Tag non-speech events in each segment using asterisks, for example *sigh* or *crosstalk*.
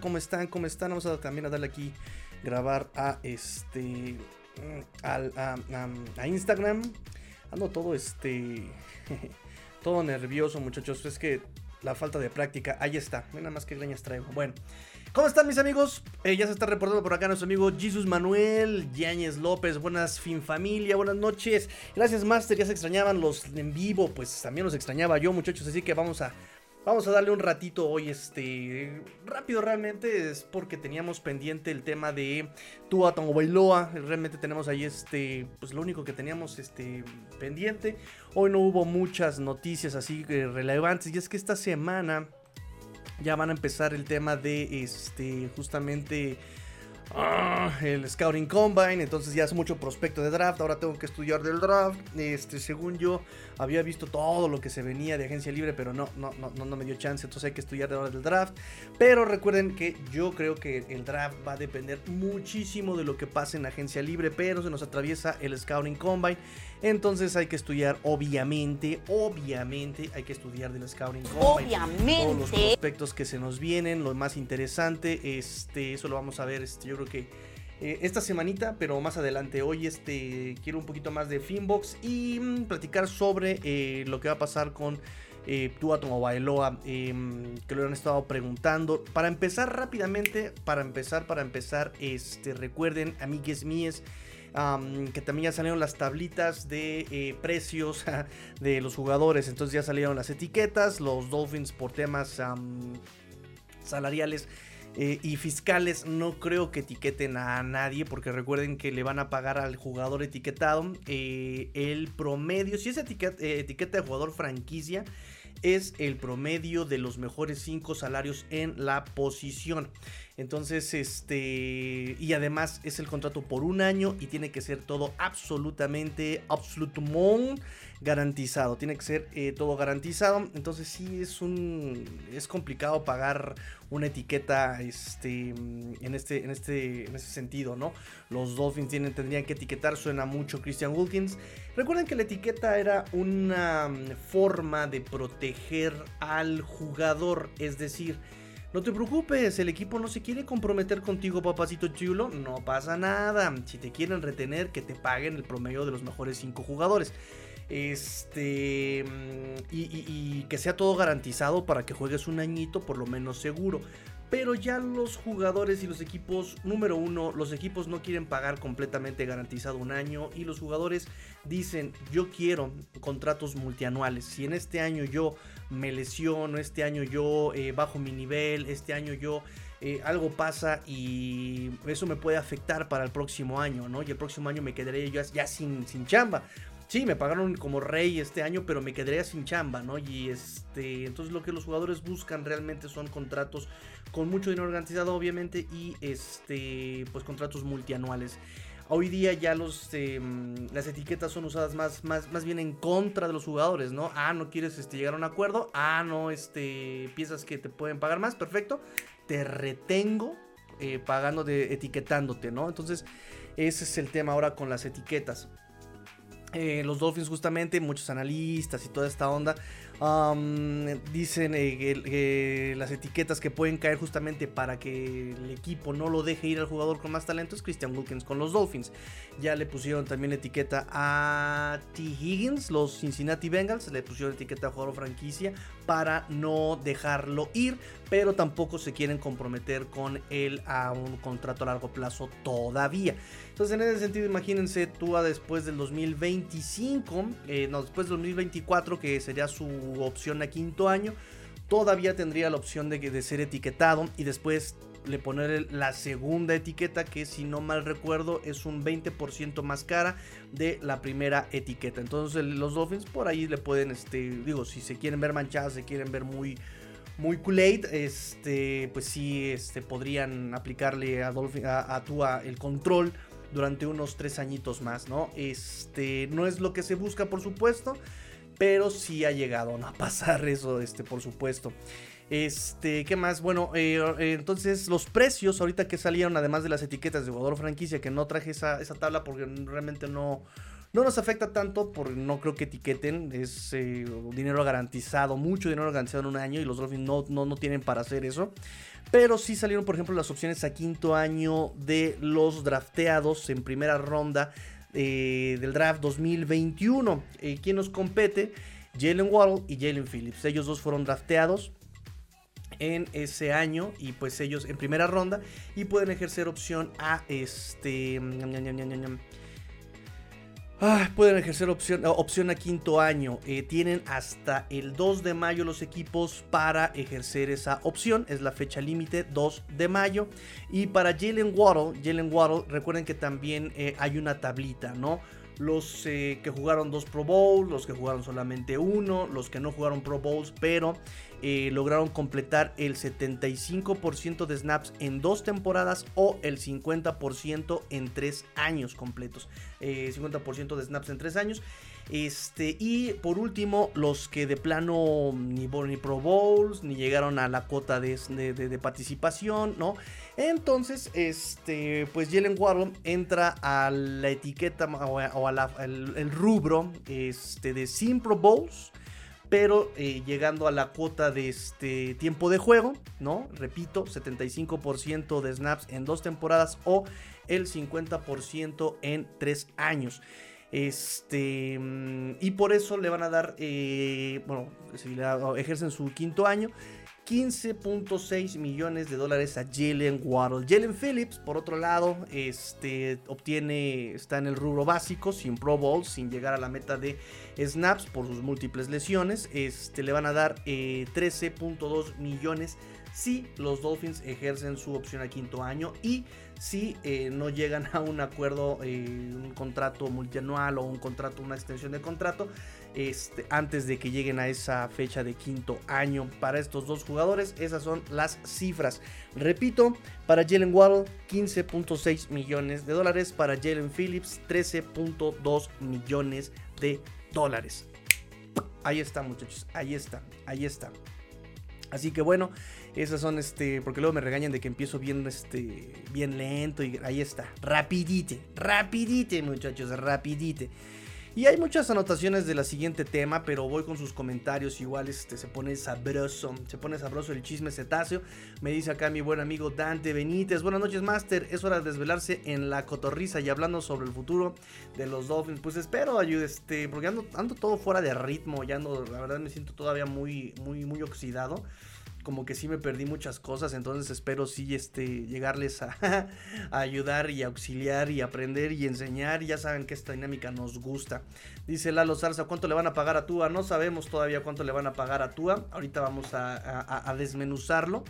¿Cómo están? ¿Cómo están? Vamos a también a darle aquí grabar a este mm, a, Instagram. Ando todo este *laughs* todo nervioso, muchachos. Es que la falta de práctica, ahí está. Nada más que greñas traigo. Bueno, ¿cómo están mis amigos? Eh, ya se está reportando por acá nuestro amigo Jesus Manuel Yáñez López. Buenas fin familia, buenas noches. Gracias Master, ya se extrañaban los en vivo, pues también los extrañaba yo, muchachos. Así que vamos a Vamos a darle un ratito hoy, este, rápido realmente, es porque teníamos pendiente el tema de Tua Bailoa, realmente tenemos ahí este, pues lo único que teníamos este, pendiente. Hoy no hubo muchas noticias así eh, relevantes y es que esta semana ya van a empezar el tema de, este, justamente Ah, el Scouting Combine, entonces ya hace mucho prospecto de draft, ahora tengo que estudiar del draft. Este, según yo, había visto todo lo que se venía de agencia libre, pero no, no, no, no me dio chance, entonces hay que estudiar ahora del draft. Pero recuerden que yo creo que el draft va a depender muchísimo de lo que pase en agencia libre, pero se nos atraviesa el Scouting Combine. Entonces hay que estudiar, obviamente, obviamente hay que estudiar del Scouting Combine. Obviamente. Todos los prospectos que se nos vienen, lo más interesante, este, eso lo vamos a ver, este, yo creo que eh, esta semanita, pero más adelante. Hoy este, quiero un poquito más de Finbox y mm, platicar sobre eh, lo que va a pasar con eh, Tua Bailoa, em, que lo han estado preguntando. Para empezar rápidamente, para empezar, para empezar, este, recuerden, amigues míes, que también ya salieron las tablitas de eh, precios *laughs* de los jugadores. Entonces ya salieron las etiquetas. Los Dolphins por temas salariales. Eh, y fiscales no creo que etiqueten a nadie porque recuerden que le van a pagar al jugador etiquetado eh, el promedio, si es etiqueta, etiqueta de jugador franquicia, es el promedio de los mejores 5 salarios en la posición. Entonces, este. Y además es el contrato por un año y tiene que ser todo absolutamente, absolutement garantizado. Tiene que ser eh, todo garantizado. Entonces, sí es un. Es complicado pagar una etiqueta este, en, este, en, este, en este sentido, ¿no? Los Dolphins tienen, tendrían que etiquetar. Suena mucho Christian Wilkins. Recuerden que la etiqueta era una forma de proteger al jugador. Es decir no te preocupes, el equipo no se quiere comprometer contigo, papacito chulo. No pasa nada. Si te quieren retener, que te paguen el promedio de los mejores 5 jugadores. Este. Y, que sea todo garantizado para que juegues un añito por lo menos seguro. Pero ya los jugadores y los equipos, número uno, los equipos no quieren pagar completamente garantizado un año. Y los jugadores dicen, yo quiero contratos multianuales. Si en este año yo me lesiono, este año yo eh, bajo mi nivel, este año yo eh, algo pasa y eso me puede afectar para el próximo año, ¿no? Y el próximo año me quedaré ya, ya sin, sin chamba. Sí, me pagaron como rey este año, pero me quedaría sin chamba, ¿no? Y este, entonces lo que los jugadores buscan realmente son contratos con mucho dinero garantizado, obviamente, y este, pues contratos multianuales. Hoy día ya los, em, las etiquetas son usadas más, más, más bien en contra de los jugadores, ¿no? Ah, no quieres este, llegar a un acuerdo. Ah, no, este, piensas que te pueden pagar más. Perfecto. Te retengo eh, pagando de etiquetándote, ¿no? Entonces, ese es el tema ahora con las etiquetas. Eh, los Dolphins justamente, muchos analistas y toda esta onda dicen eh, las etiquetas que pueden caer justamente para que el equipo no lo deje ir al jugador con más talento es Christian Wilkins con los Dolphins. Ya le pusieron también etiqueta a T. Higgins, los Cincinnati Bengals, le pusieron etiqueta a jugador franquicia para no dejarlo ir, pero tampoco se quieren comprometer con él a un contrato a largo plazo todavía. Entonces, en ese sentido, imagínense Tua después del 2025, eh, no, después del 2024, que sería su opción a quinto año, todavía tendría la opción de, de ser etiquetado y después le poner la segunda etiqueta que si no mal recuerdo es un 20% más cara de la primera etiqueta. Entonces los Dolphins por ahí le pueden, este, digo, si se quieren ver manchadas, se quieren ver muy muy Kool-Aid, este, pues sí, este, podrían aplicarle a, a, a Tua el control durante unos tres añitos más, ¿no? Este, no es lo que se busca, por supuesto, pero sí ha llegado a pasar *laughs* eso, este, por supuesto. Este, ¿qué más? Bueno, eh, entonces los precios ahorita que salieron, además de las etiquetas de jugador franquicia, que no traje esa, esa tabla porque realmente no, no nos afecta tanto, porque no creo que etiqueten, es eh, dinero garantizado, mucho dinero garantizado en un año y los Dolphins no, no, no tienen para hacer eso. Pero sí salieron, por ejemplo, las opciones a quinto año de los drafteados en primera ronda del draft 2021. ¿Quién nos compete? Jalen Waddle y Jalen Phillips. Ellos dos fueron drafteados en ese año y pues ellos en primera ronda y pueden ejercer opción a este ah, pueden ejercer opción, opción a quinto año. Eh, tienen hasta el 2 de mayo los equipos para ejercer esa opción. Es la fecha límite, 2 de mayo. Y para Jalen Waddle, Jalen Waddle, recuerden que también eh, hay una tablita, ¿no? Los eh, que jugaron dos Pro Bowls, los que jugaron solamente uno, los que no jugaron Pro Bowls, pero eh, lograron completar el 75% de snaps en dos temporadas o el 50% en tres años completos. 50% eh, de snaps en tres años. Este, y por último, los que de plano ni, ni Pro Bowls, ni llegaron a la cuota de, participación, ¿no? Entonces, este, pues Jalen Waddle entra a la etiqueta o, al rubro este, de Sin Pro Bowls pero eh, llegando a la cuota de este tiempo de juego, ¿no? Repito, 75% de snaps en dos temporadas o el 50% en tres años. Este, mm, y por eso le van a dar, eh, bueno, si ejercen su quinto año, 15.6 millones de dólares a Jalen Waddle. Jalen Phillips, por otro lado, este, obtiene, está en el rubro básico, sin Pro Bowl, sin llegar a la meta de snaps por sus múltiples lesiones. Este, le van a dar 13.2 eh, millones si los Dolphins ejercen su opción a quinto año y si eh, no llegan a un acuerdo, eh, un contrato multianual o un contrato, una extensión de contrato, este, antes de que lleguen a esa fecha de quinto año para estos dos jugadores. Esas son las cifras. Repito, para Jalen Waddle 15.6 millones de dólares, para Jalen Phillips 13.2 millones de dólares. Ahí está muchachos, ahí está, ahí está. Así que bueno, esas son este, porque luego me regañan de que empiezo bien este bien lento y ahí está, rapidite, rapidite, muchachos, rapidite. Y hay muchas anotaciones de la siguiente tema, pero voy con sus comentarios. Igual este, se pone sabroso. Se pone sabroso el chisme cetáceo. Me dice acá mi buen amigo Dante Benítez. Buenas noches, Master. Es hora de desvelarse en la cotorriza y hablando sobre el futuro de los Dolphins. Pues espero, ayude, este, porque ando, ando todo fuera de ritmo. Ya ando, la verdad me siento todavía muy, muy, muy oxidado como que sí me perdí muchas cosas, entonces espero sí este, llegarles *laughs* a, ayudar y auxiliar y aprender y enseñar. Ya saben que esta dinámica nos gusta. Dice Lalo Zarza, ¿cuánto le van a pagar a Tua? No sabemos todavía cuánto le van a pagar a Tua. Ahorita vamos a desmenuzarlo.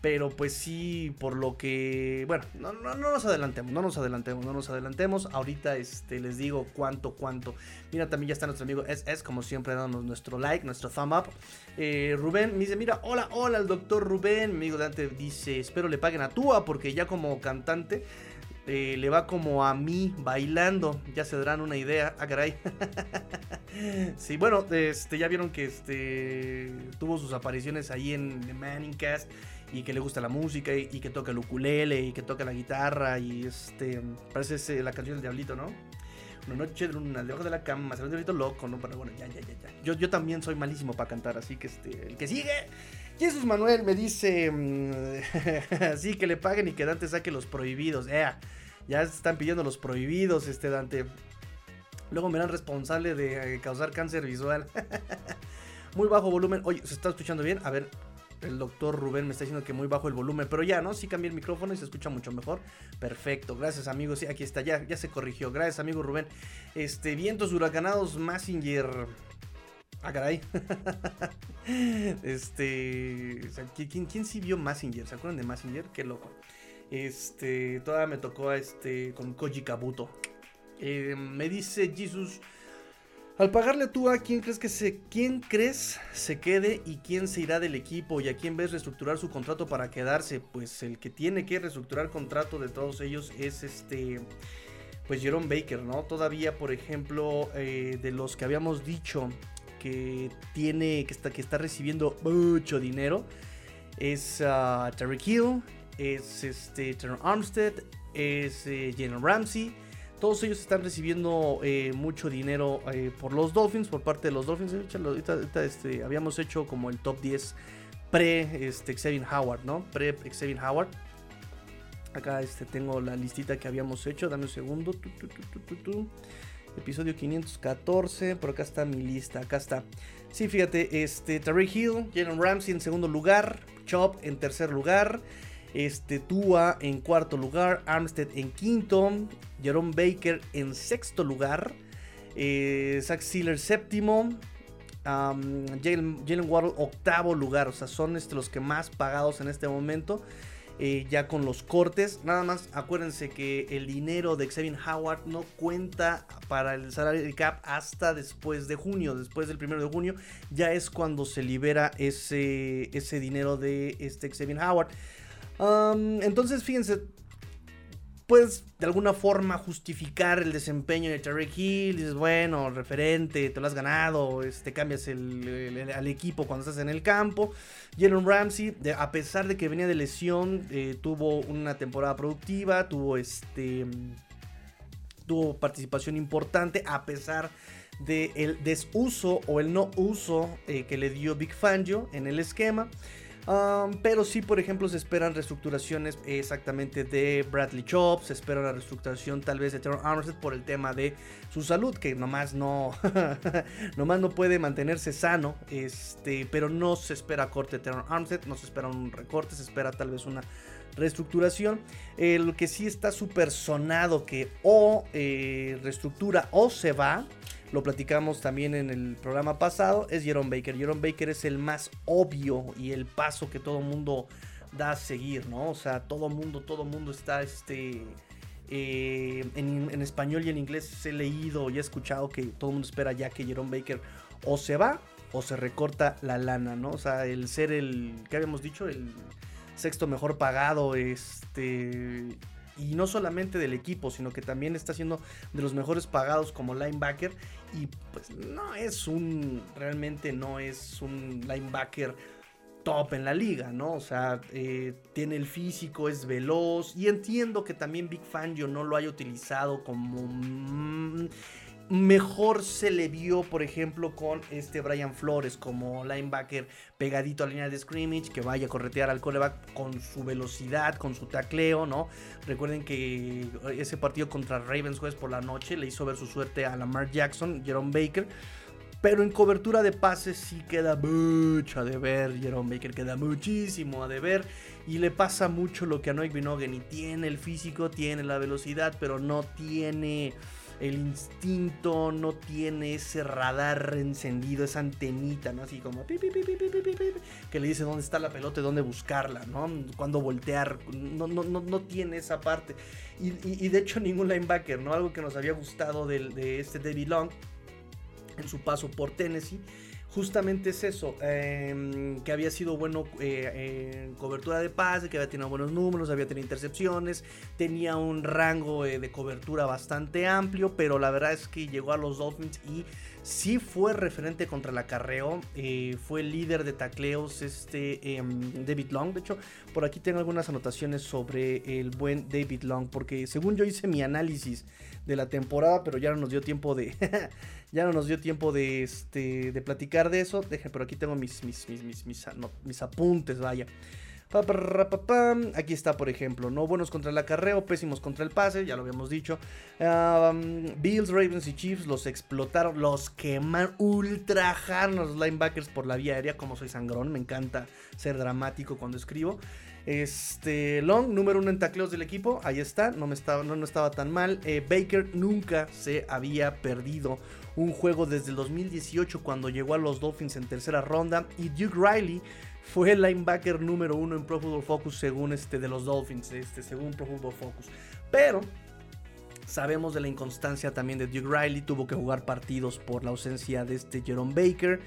Pero pues sí, por lo que... Bueno, no, no, nos adelantemos, no nos adelantemos, no nos adelantemos. Ahorita este, les digo cuánto, cuánto. Mira, también ya está nuestro amigo es como siempre, dándonos nuestro like, nuestro thumb up. Eh, Rubén me dice, mira, hola, hola, el doctor Rubén. Mi amigo Dante dice, espero le paguen a Tua porque ya como cantante... Eh, le va como a mí bailando. Ya se darán una idea. Ah, caray. *laughs* sí, bueno, este, ya vieron que este, tuvo sus apariciones ahí en The Manning Cast y que le gusta la música y, que toca el ukulele y que toca la guitarra y este parece la canción del diablito, ¿no? Una noche de luna debajo de la cama, se un diablito loco, ¿no? Pero bueno, ya, ya, ya, ya. Yo, yo también soy malísimo para cantar, así que este, el que sigue. Jesús Manuel me dice, mm, *laughs* que le paguen y que Dante saque los prohibidos. Eh, ya están pidiendo los prohibidos, este Dante. Luego me dan responsable de eh, causar cáncer visual. *laughs* Muy bajo volumen. Oye, ¿se está escuchando bien? A ver, el doctor Rubén me está diciendo que muy bajo el volumen, pero ya, ¿no? Sí cambié el micrófono y se escucha mucho mejor. Perfecto, gracias amigos. Sí, aquí está, ya, ya se corrigió. Gracias amigo Rubén. Este, vientos huracanados, Massinger. Ah, caray. *laughs* este. ¿quién, ¿quién, sí vio Massinger? ¿Se acuerdan de Massinger? Qué loco. Este. Todavía me tocó este. con Koji Kabuto. Eh, me dice Jesus. Al pagarle a quién crees que se, quién crees se quede y quién se irá del equipo y a quién ves reestructurar su contrato para quedarse, pues el que tiene que reestructurar contrato de todos ellos es este, pues Jerome Baker, ¿no? Todavía, por ejemplo, eh, de los que habíamos dicho que tiene, que está, que está recibiendo mucho dinero, es uh, Terry Hill, es este Armstead, es eh, Jalen Ramsey. Todos ellos están recibiendo eh, mucho dinero eh, por los Dolphins, por parte de los Dolphins. Ahorita, este, habíamos hecho como el top 10 pre este, Howard, ¿no? Pre Xavier Howard. Acá este, tengo la listita que habíamos hecho. Dame un segundo. Episodio 514. Por acá está mi lista. Acá está. Sí, fíjate. Este, Tariq Hill, Jalen Ramsey en segundo lugar. Chop en tercer lugar. Este, Tua en cuarto lugar, Armstead en quinto, Jerome Baker en sexto lugar, eh, Zach Sealer séptimo, Jalen Waddle octavo lugar. O sea, son este, los que más pagados en este momento. Eh, ya con los cortes. Nada más acuérdense que el dinero de Xavier Howard no cuenta para el salario de cap hasta después de junio. Después del primero de junio ya es cuando se libera ese, ese dinero de este Xavier Howard entonces, fíjense, puedes de alguna forma justificar el desempeño de Tarek Hill. Dices, bueno, referente, te lo has ganado, este, cambias al equipo cuando estás en el campo. Jalen Ramsey, a pesar de que venía de lesión, eh, tuvo una temporada productiva, tuvo este. Tuvo participación importante a pesar del desuso o el no uso eh, que le dio Big Fangio en el esquema pero sí, por ejemplo, se esperan reestructuraciones exactamente de Bradley Chop, se espera la reestructuración tal vez de Terror Armstead por el tema de su salud, que nomás no, *laughs* nomás no puede mantenerse sano, este, pero no se espera corte de Terror Armstead, no se espera un recorte, se espera tal vez una reestructuración. lo que sí está súper sonado que o eh, reestructura o se va lo platicamos también en el programa pasado, es Jerome Baker. Jerome Baker es el más obvio y el paso que todo mundo da a seguir, ¿no? O sea, todo mundo, todo mundo está este... Eh, en, español y en inglés he leído y he escuchado que todo el mundo espera ya que Jerome Baker o se va o se recorta la lana, ¿no? O sea, el ser el, ¿qué habíamos dicho? El sexto mejor pagado, este, y no solamente del equipo, sino que también está siendo de los mejores pagados como linebacker y pues no es un, realmente no es un linebacker top en la liga, ¿no? O sea, eh, tiene el físico, es veloz y entiendo que también Big Fangio no lo haya utilizado como... Mm, mejor se le vio, por ejemplo, con este Brian Flores como linebacker pegadito a la línea de scrimmage, que vaya a corretear al coreback con su velocidad, con su tacleo, ¿no? Recuerden que ese partido contra Ravens jueves por la noche le hizo ver su suerte a Lamar Jackson, Jerome Baker. Pero en cobertura de pases sí queda mucho a deber. Jerome Baker queda muchísimo a deber. Y le pasa mucho lo que a Noik Binogen. Y tiene el físico, tiene la velocidad, pero no tiene el instinto, no tiene ese radar encendido, esa antenita, ¿no? Así como que le dice dónde está la pelota y dónde buscarla, ¿no? Cuándo voltear, no, no, no, no tiene esa parte. Y, de hecho ningún linebacker, ¿no? Algo que nos había gustado de, de este David Long en su paso por Tennessee justamente es eso, em, que había sido bueno eh, en cobertura de pase, que había tenido buenos números, había tenido intercepciones, tenía un rango eh, de cobertura bastante amplio, pero la verdad es que llegó a los Dolphins y sí fue referente contra el acarreo, eh, fue líder de tacleos este em, David Long, de hecho por aquí tengo algunas anotaciones sobre el buen David Long, porque según yo hice mi análisis de la temporada, pero ya no nos dio tiempo de *laughs* ya no nos dio tiempo de este de platicar de eso. Dejen, pero aquí tengo mis mis, mis, mis, apuntes, vaya. Aquí está, por ejemplo, no buenos contra el acarreo, pésimos contra el pase, ya lo habíamos dicho. Bills, Ravens y Chiefs los explotaron, los queman, ultrajaron los linebackers por la vía aérea, como soy sangrón, me encanta ser dramático cuando escribo. Este, Long, número uno en tacleos del equipo, ahí está, no, me estaba, no, no estaba tan mal. Eh, Baker nunca se había perdido un juego desde el 2018 cuando llegó a los Dolphins en tercera ronda. Y Duke Riley fue el linebacker número uno en Pro Football Focus según este de los Dolphins, este, según Pro Football Focus. Pero Sabemos de la inconstancia también de Duke Riley, tuvo que jugar partidos por la ausencia de este Jerome Baker.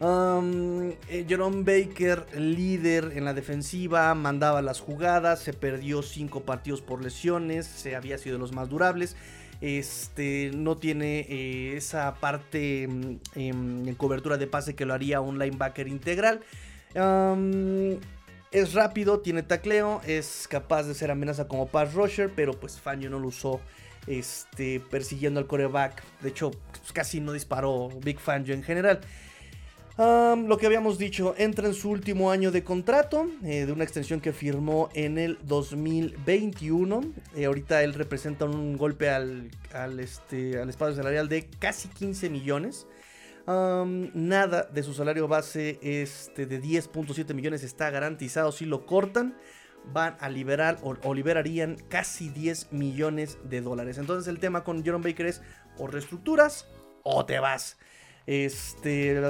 Um, eh, Jerome Baker, líder en la defensiva, mandaba las jugadas, se perdió cinco partidos por lesiones, se había sido de los más durables. Este no tiene eh, esa parte mm, en, cobertura de pase que lo haría un linebacker integral. Es rápido, tiene tacleo, es capaz de ser amenaza como pass rusher, pero pues Fangio no lo usó este, persiguiendo al coreback. De hecho, pues, casi no disparó Big Fangio en general lo que habíamos dicho, entra en su último año de contrato, eh, de una extensión que firmó en el 2021. Eh, ahorita él representa un golpe al, este, al espacio salarial de casi 15 millones. nada de su salario base este, de 10.7 millones está garantizado. Si lo cortan, van a liberar o, liberarían casi 10 millones de dólares. Entonces el tema con Jerome Baker es o reestructuras o te vas. Este.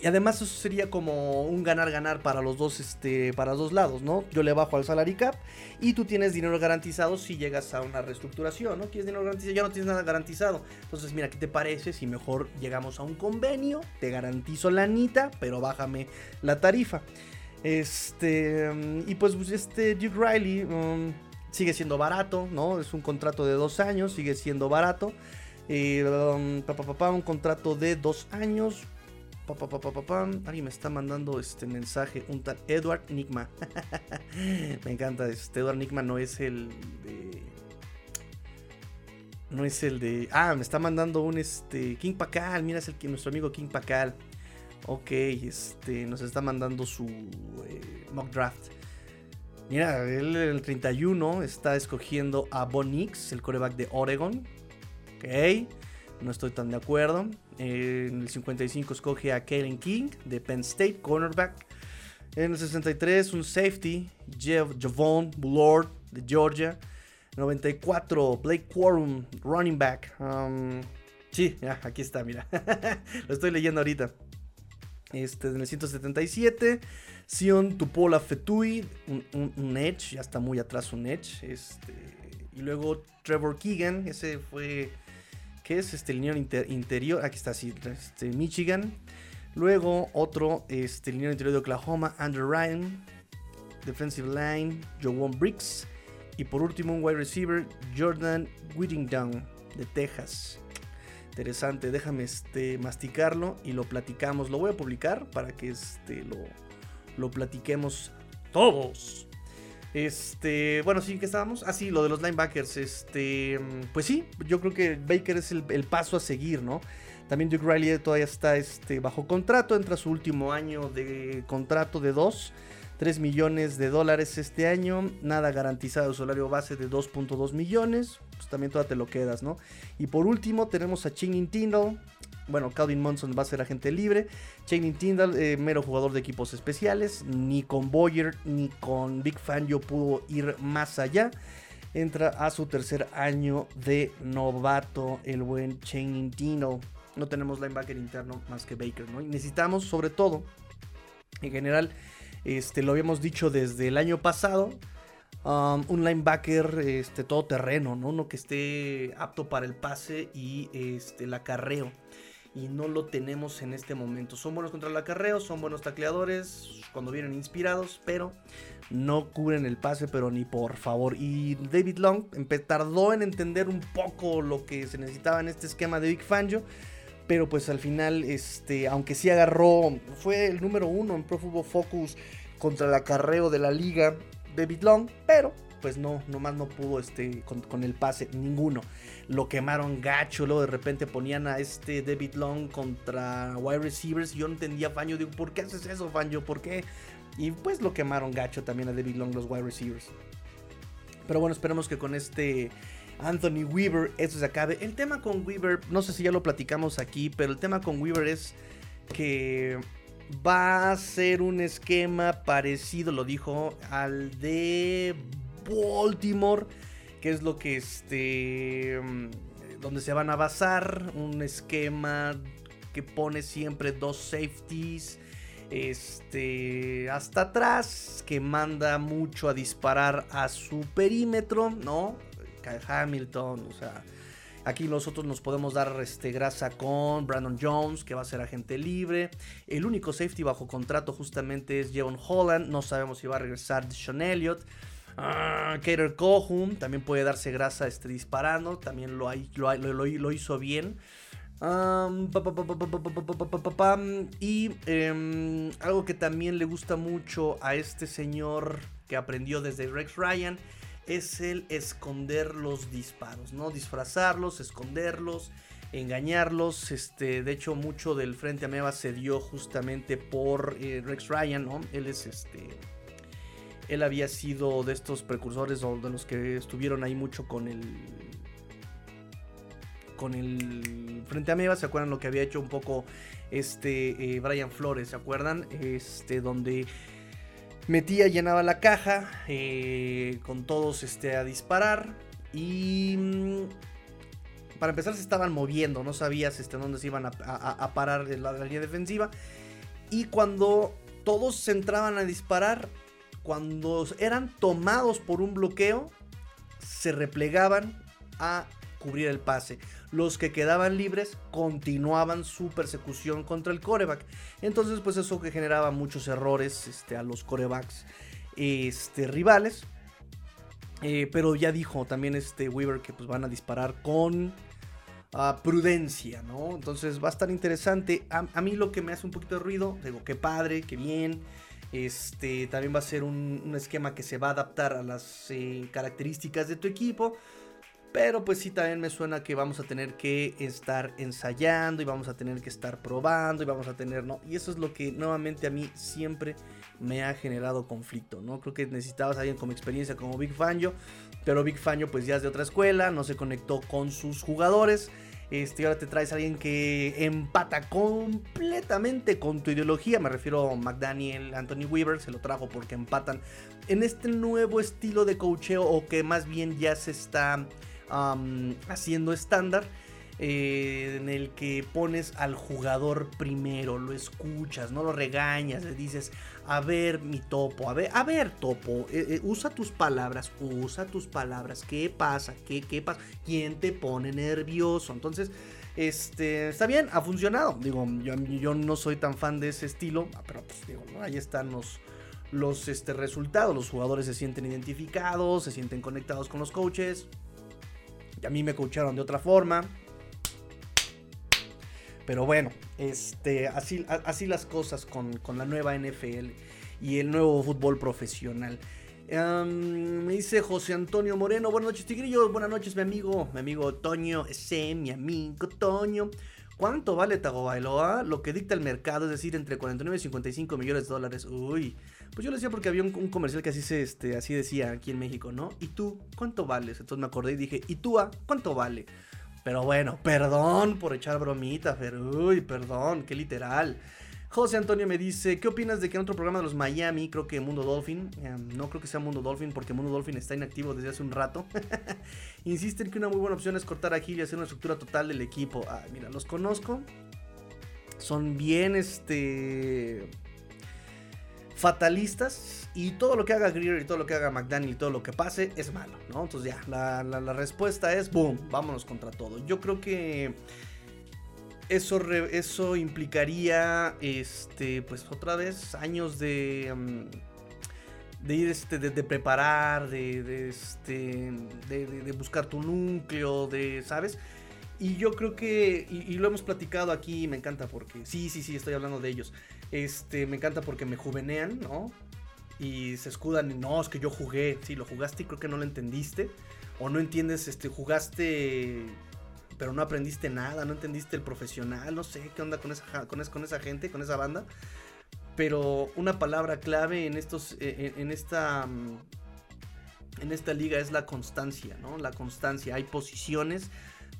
y además eso sería como un ganar-ganar para los dos, este, para los dos lados, ¿no? Yo le bajo al salary cap y tú tienes dinero garantizado si llegas a una reestructuración, ¿no? Quieres dinero garantizado, ya no tienes nada garantizado. Entonces, mira, ¿qué te parece si mejor llegamos a un convenio? Te garantizo la anita, pero bájame la tarifa. Este, y pues, este Duke Riley um, sigue siendo barato, ¿no? Es un contrato de dos años, sigue siendo barato. Eh, un contrato de dos años. Alguien me está mandando este mensaje. Un tal Edward Nigma. *laughs* me encanta. Este Edward Nigma no es el de. No es el de. Ah, me está mandando un este. King Pacal. Mira, es el nuestro amigo King Pacal. Ok, este. Nos está mandando su eh, mock draft. Mira, él el 31 está escogiendo a Bonix, el coreback de Oregon. Ok, no estoy tan de acuerdo. en el 55 escoge a Kalen King de Penn State, cornerback. En el 63 un safety, Jeff Javon Bullard de Georgia. 94 Blake Quorum, running back. Um, sí, aquí está, mira. *laughs* Lo estoy leyendo ahorita. Este, en el 177, Sion Tupola Fetui, un, un, edge, ya está muy atrás un edge. Este, y luego Trevor Keegan, ese fue es este liniero interior, aquí está, así, este, Michigan. Luego otro este, interior de Oklahoma, Andrew Ryan. Defensive line, Joan Briggs. Y por último un wide receiver, Jordan Whittington de Texas. Interesante, déjame este, masticarlo y lo platicamos. Lo voy a publicar para que este, lo, lo platiquemos todos. Este, bueno, sí, que estábamos. Ah, sí, lo de los linebackers. Este, pues sí, yo creo que Baker es el, paso a seguir, ¿no? También Duke Riley todavía está este, bajo contrato, entra su último año de contrato de 2, 3 millones de dólares este año, nada garantizado, salario base de 2.2 millones, pues también todavía te lo quedas, ¿no? Y por último tenemos a Channing Tindall, bueno, Calvin Monson va a ser agente libre. Channing Tyndall, eh, mero jugador de equipos especiales. Ni con Boyer ni con Big Fan yo pudo ir más allá. Entra a su tercer año de novato el buen Channing Tyndall. No tenemos linebacker interno más que Baker, ¿no? Y necesitamos sobre todo, en general, este, lo habíamos dicho desde el año pasado, um, un linebacker este, todoterreno, ¿no? Uno que esté apto para el pase y este, el acarreo y no lo tenemos en este momento. Son buenos contra el acarreo, son buenos tacleadores cuando vienen inspirados, pero no cubren el pase, pero ni por favor. Y David Long tardó en entender un poco lo que se necesitaba en este esquema de Big Fangio. Pero pues al final, este, aunque sí agarró, fue el número uno en Pro Football Focus contra el acarreo de la liga, David Long, pero pues no, nomás no pudo este, con, el pase, ninguno. Lo quemaron gacho, luego de repente ponían a este David Long contra wide receivers. Yo no entendía, Fanjo, digo, ¿por qué haces eso, Fanjo? ¿Por qué? Y pues lo quemaron gacho también a David Long, los wide receivers. Pero bueno, esperemos que con este Anthony Weaver eso se acabe. El tema con Weaver, no sé si ya lo platicamos aquí, pero el tema con Weaver es que va a ser un esquema parecido, lo dijo, al de Baltimore, que es lo que este mm, donde se van a basar, un esquema que pone siempre dos safeties este hasta atrás que manda mucho a disparar a su perímetro, ¿no? Kyle Hamilton, o sea, Aquí nosotros nos podemos dar este, grasa con Brandon Jones, que va a ser agente libre. El único safety bajo contrato justamente es Jevon Holland. No sabemos si va a regresar Sean Elliott. Uh, Kater Kohum también puede darse grasa este, disparando. También lo, hizo bien. y algo que también le gusta mucho a este señor que aprendió desde Rex Ryan es el esconder los disparos, ¿no? Disfrazarlos, esconderlos, engañarlos. Este, de hecho, mucho del Frente Ameba se dio justamente por eh, Rex Ryan, ¿no? Él es este. Él había sido de estos precursores o de los que estuvieron ahí mucho con el. Con el Frente Ameba. ¿Se acuerdan lo que había hecho un poco este eh, Brian Flores? ¿Se acuerdan? Este, donde metía, llenaba la caja eh, con todos este, a disparar y mm, para empezar se estaban moviendo, no sabías este, dónde se iban a, parar la, la línea defensiva y cuando todos entraban a disparar, cuando eran tomados por un bloqueo, se replegaban a cubrir el pase. Los que quedaban libres continuaban su persecución contra el coreback. Entonces, pues eso que generaba muchos errores este, a los corebacks este, rivales. Eh, pero ya dijo también este Weaver que pues van a disparar con ah, prudencia, ¿no? Entonces va a estar interesante. A, mí lo que me hace un poquito de ruido, digo, qué padre, qué bien. Este también va a ser un, esquema que se va a adaptar a las eh, características de tu equipo. Pero pues sí, también me suena que vamos a tener que estar ensayando y vamos a tener que estar probando y vamos a tener, ¿no? Y eso es lo que nuevamente a mí siempre me ha generado conflicto, ¿no? Creo que necesitabas a alguien con experiencia como Big Fangio, pero Big Fangio pues ya es de otra escuela, no se conectó con sus jugadores. Este, ahora te traes a alguien que empata completamente con tu ideología. Me refiero a McDaniel, Anthony Weaver, se lo trajo porque empatan en este nuevo estilo de coacheo o que más bien ya se está haciendo estándar. Eh, en el que pones al jugador primero, lo escuchas, no lo regañas, le dices, a ver mi topo, a ver, a ver topo, eh, eh, usa tus palabras, usa tus palabras, ¿qué pasa? ¿Qué, qué pasa? ¿Quién te pone nervioso? Entonces, este, está bien, ha funcionado, digo, yo, no soy tan fan de ese estilo, pero pues digo, ahí están los, los este, resultados, los jugadores se sienten identificados, se sienten conectados con los coaches, a mí me coacharon de otra forma. Pero bueno, este, así, así las cosas con, la nueva NFL y el nuevo fútbol profesional. me dice José Antonio Moreno, buenas noches Tigrillos, buenas noches mi amigo, mi amigo Toño, ese mi amigo Toño. ¿Cuánto vale Tagovailoa? Lo que dicta el mercado, es decir, entre 49 y 55 millones de dólares. Uy, pues yo le decía porque había un, comercial que así, se, este, así decía aquí en México, ¿no? ¿Y tú cuánto vales? Entonces me acordé y dije, ¿y tú a cuánto vale? Pero bueno, perdón por echar bromita, pero uy, perdón, qué literal. José Antonio me dice, ¿qué opinas de que en otro programa de los Miami, creo que Mundo Dolphin, em, no creo que sea Mundo Dolphin porque Mundo Dolphin está inactivo desde hace un rato, *laughs* insisten que una muy buena opción es cortar a Gil y hacer una estructura total del equipo. Ah, mira, los conozco, son bien, este, fatalistas y todo lo que haga Greer y todo lo que haga McDaniel y todo lo que pase es malo, ¿no? Entonces ya, la, la respuesta es, boom, vámonos contra todo. Yo creo que eso, eso implicaría, este, pues otra vez, años de... Mm, de ir este, de, preparar, de, este, de, buscar tu núcleo, de, ¿sabes? Y yo creo que, y, lo hemos platicado aquí, me encanta porque, sí, sí, sí, estoy hablando de ellos. Este, me encanta porque me juvenean, ¿no? Y se escudan, y no, es que yo jugué, sí, lo jugaste y creo que no lo entendiste. O no entiendes, este, jugaste pero no aprendiste nada, no entendiste el profesional, no sé qué onda con esa, con, con esa gente, con esa banda. Pero una palabra clave en estos, e, e, en, esta, mm, en esta liga es la constancia, ¿no? La constancia. Hay posiciones.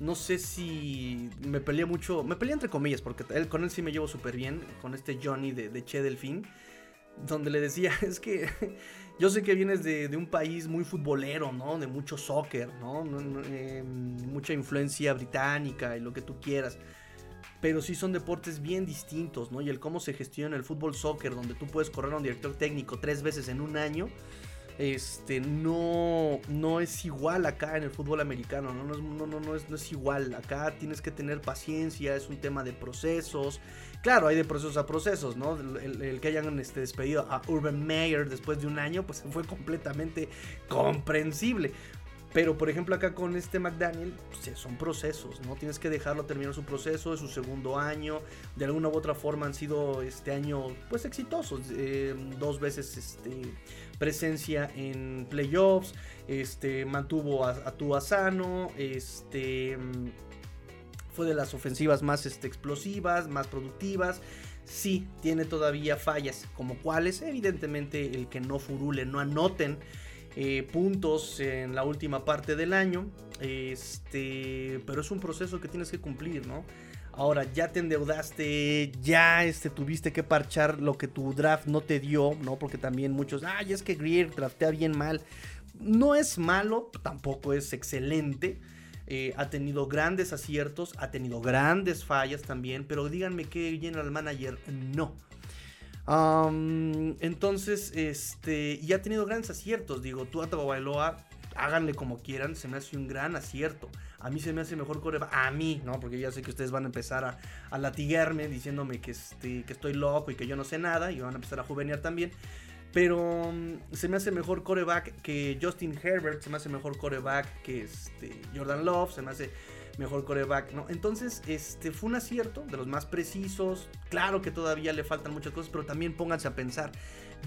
No sé si me peleé mucho, me peleé entre comillas, porque él, con él sí me llevo súper bien, con este Johnny de, de Che Delfín, donde le decía, *laughs* es que yo sé que vienes de, un país muy futbolero, ¿no? De mucho soccer, ¿no? Em, mucha influencia británica y lo que tú quieras. Pero sí son deportes bien distintos, ¿no? Y el cómo se gestiona el fútbol soccer, donde tú puedes correr a un director técnico tres veces en un año, este, no, no es igual acá en el fútbol americano, ¿no? No, es, no, no, es, no es igual. Acá tienes que tener paciencia, es un tema de procesos. Claro, hay de procesos a procesos, ¿no? El, que hayan este, despedido a Urban Meyer después de un año, pues fue completamente comprensible. Pero por ejemplo acá con este McDaniel pues, son procesos, ¿no? Tienes que dejarlo terminar su proceso, es su segundo año. De alguna u otra forma han sido este año pues exitosos. Eh, dos veces este, presencia en playoffs. Este, mantuvo a, a Tua sano. Este, fue de las ofensivas más este, explosivas, más productivas. Sí, tiene todavía fallas, como cuáles, evidentemente el que no furule, no anoten eh, puntos en la última parte del año. Este, pero es un proceso que tienes que cumplir, ¿no? Ahora ya te endeudaste, ya este, tuviste que parchar lo que tu draft no te dio, ¿no? Porque también muchos, ay, es que Greer draftea bien mal. No es malo, tampoco es excelente. Eh, ha tenido grandes aciertos, ha tenido grandes fallas también, pero díganme que General Manager no entonces, este, y ha tenido grandes aciertos. Digo, tú a Bailoa, háganle como quieran, se me hace un gran acierto. A mí se me hace mejor coreback. A mí, ¿no? Porque ya sé que ustedes van a empezar a, a latiguearme diciéndome que, este, que estoy loco y que yo no sé nada. Y van a empezar a juvenear también. Pero se me hace mejor coreback que Justin Herbert. Se me hace mejor coreback que este, Jordan Love. Se me hace mejor coreback, ¿no? Entonces, este fue un acierto de los más precisos. Claro que todavía le faltan muchas cosas, pero también pónganse a pensar.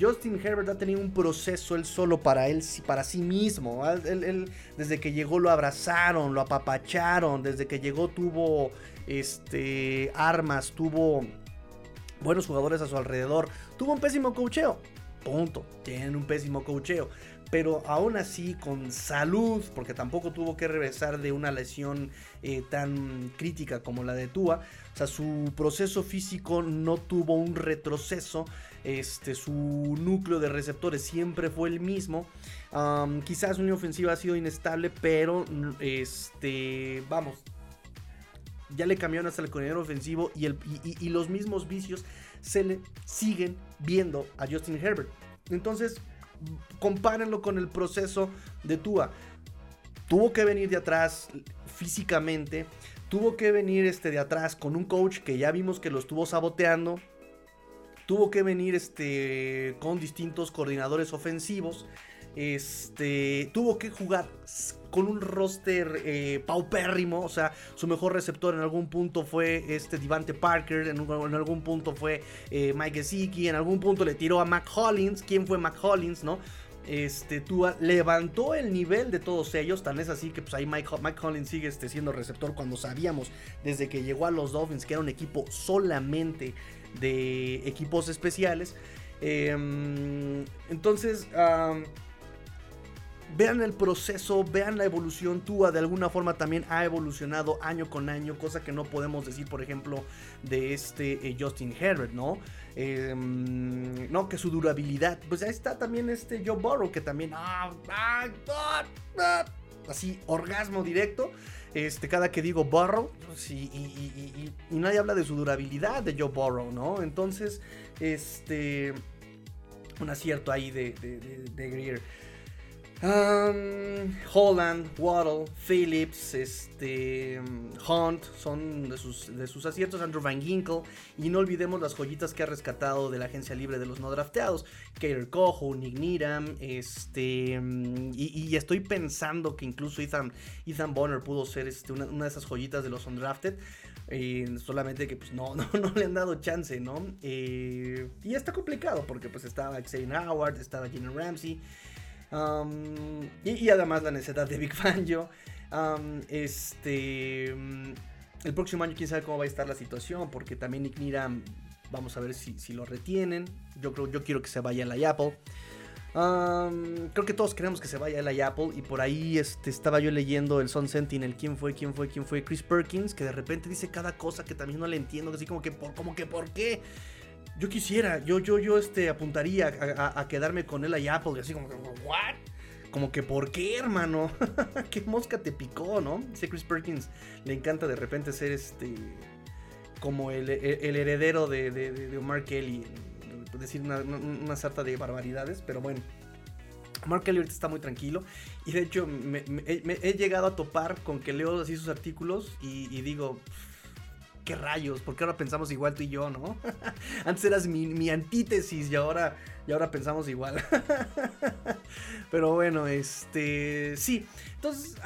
Justin Herbert ha tenido un proceso él solo para él, para sí mismo. desde que llegó lo abrazaron, lo apapacharon. Desde que llegó tuvo este, armas, tuvo buenos jugadores a su alrededor. Tuvo un pésimo cocheo. Punto. Tienen un pésimo cocheo pero aún así con salud, porque tampoco tuvo que regresar de una lesión eh, tan crítica como la de Tua. O sea, su proceso físico no tuvo un retroceso. Este, su núcleo de receptores siempre fue el mismo. quizás línea ofensiva ha sido inestable, pero este, vamos, ya le cambiaron hasta el coordinador ofensivo y, los mismos vicios se le siguen viendo a Justin Herbert. Entonces, compárenlo con el proceso de Tua. Tuvo que venir de atrás físicamente, tuvo que venir este de atrás con un coach que ya vimos que lo estuvo saboteando, tuvo que venir este con distintos coordinadores ofensivos, este tuvo que jugar con un roster eh, paupérrimo. O sea, su mejor receptor en algún punto fue este Divante Parker. En, algún punto fue eh, Mike Gesicki. En algún punto le tiró a Mac Hollins. ¿Quién fue Mac Hollins, no? Este, Tua levantó el nivel de todos ellos. Tan es así que pues ahí Mike, Mike Hollins sigue este, siendo receptor cuando sabíamos desde que llegó a los Dolphins que era un equipo solamente de equipos especiales. Em, entonces, vean el proceso, vean la evolución. Tua de alguna forma también ha evolucionado año con año, cosa que no podemos decir, por ejemplo, de este eh, Justin Herbert, ¿no? Em, no, que su durabilidad. Pues ahí está también este Joe Burrow, que también. Ah, ah, ah, así, orgasmo directo. Este, cada que digo Burrow, pues, y, nadie habla de su durabilidad de Joe Burrow, ¿no? Entonces, este. Un acierto ahí de, de, de Greer. Holland, Waddle, Phillips, este, Hunt son de sus, de sus aciertos, Andrew Van Ginkle, y no olvidemos las joyitas que ha rescatado de la agencia libre de los no drafteados, Kater Cojo, Nick Needham, este, y, estoy pensando que incluso Ethan, Ethan Bonner pudo ser este, una, de esas joyitas de los undrafted, eh, solamente que pues no, *laughs* no, no, le han dado chance, ¿no? Eh, y está complicado porque pues estaba Xavier Howard, estaba Jalen Ramsey, y, además la necesidad de Big Fangio. este. El próximo año, quién sabe cómo va a estar la situación. Porque también Nick Niram, vamos a ver si, lo retienen. Yo creo, yo quiero que se vaya a la Apple. creo que todos queremos que se vaya a la Apple. Y por ahí este, estaba yo leyendo el Sun Sentinel. ¿Quién fue? ¿Quién fue? ¿Quién fue? Chris Perkins. Que de repente dice cada cosa que también no le entiendo. Así como que, por, como que, ¿por qué? Yo quisiera, yo, yo, yo este, apuntaría a, quedarme con él a Apple y así como ¿what? Como que, ¿por qué, hermano? *laughs* ¿Qué mosca te picó, no? Dice Chris Perkins, le encanta de repente ser este, como el, heredero de, de, Omar Kelly, decir una, una, sarta de barbaridades, pero bueno. Mark Kelly ahorita está muy tranquilo. Y de hecho, me, he llegado a topar con que leo así sus artículos y, digo, qué rayos, porque ahora pensamos igual tú y yo, ¿no? *laughs* Antes eras mi, antítesis y ahora, y ahora pensamos igual. *laughs* Pero bueno, este, sí. Entonces,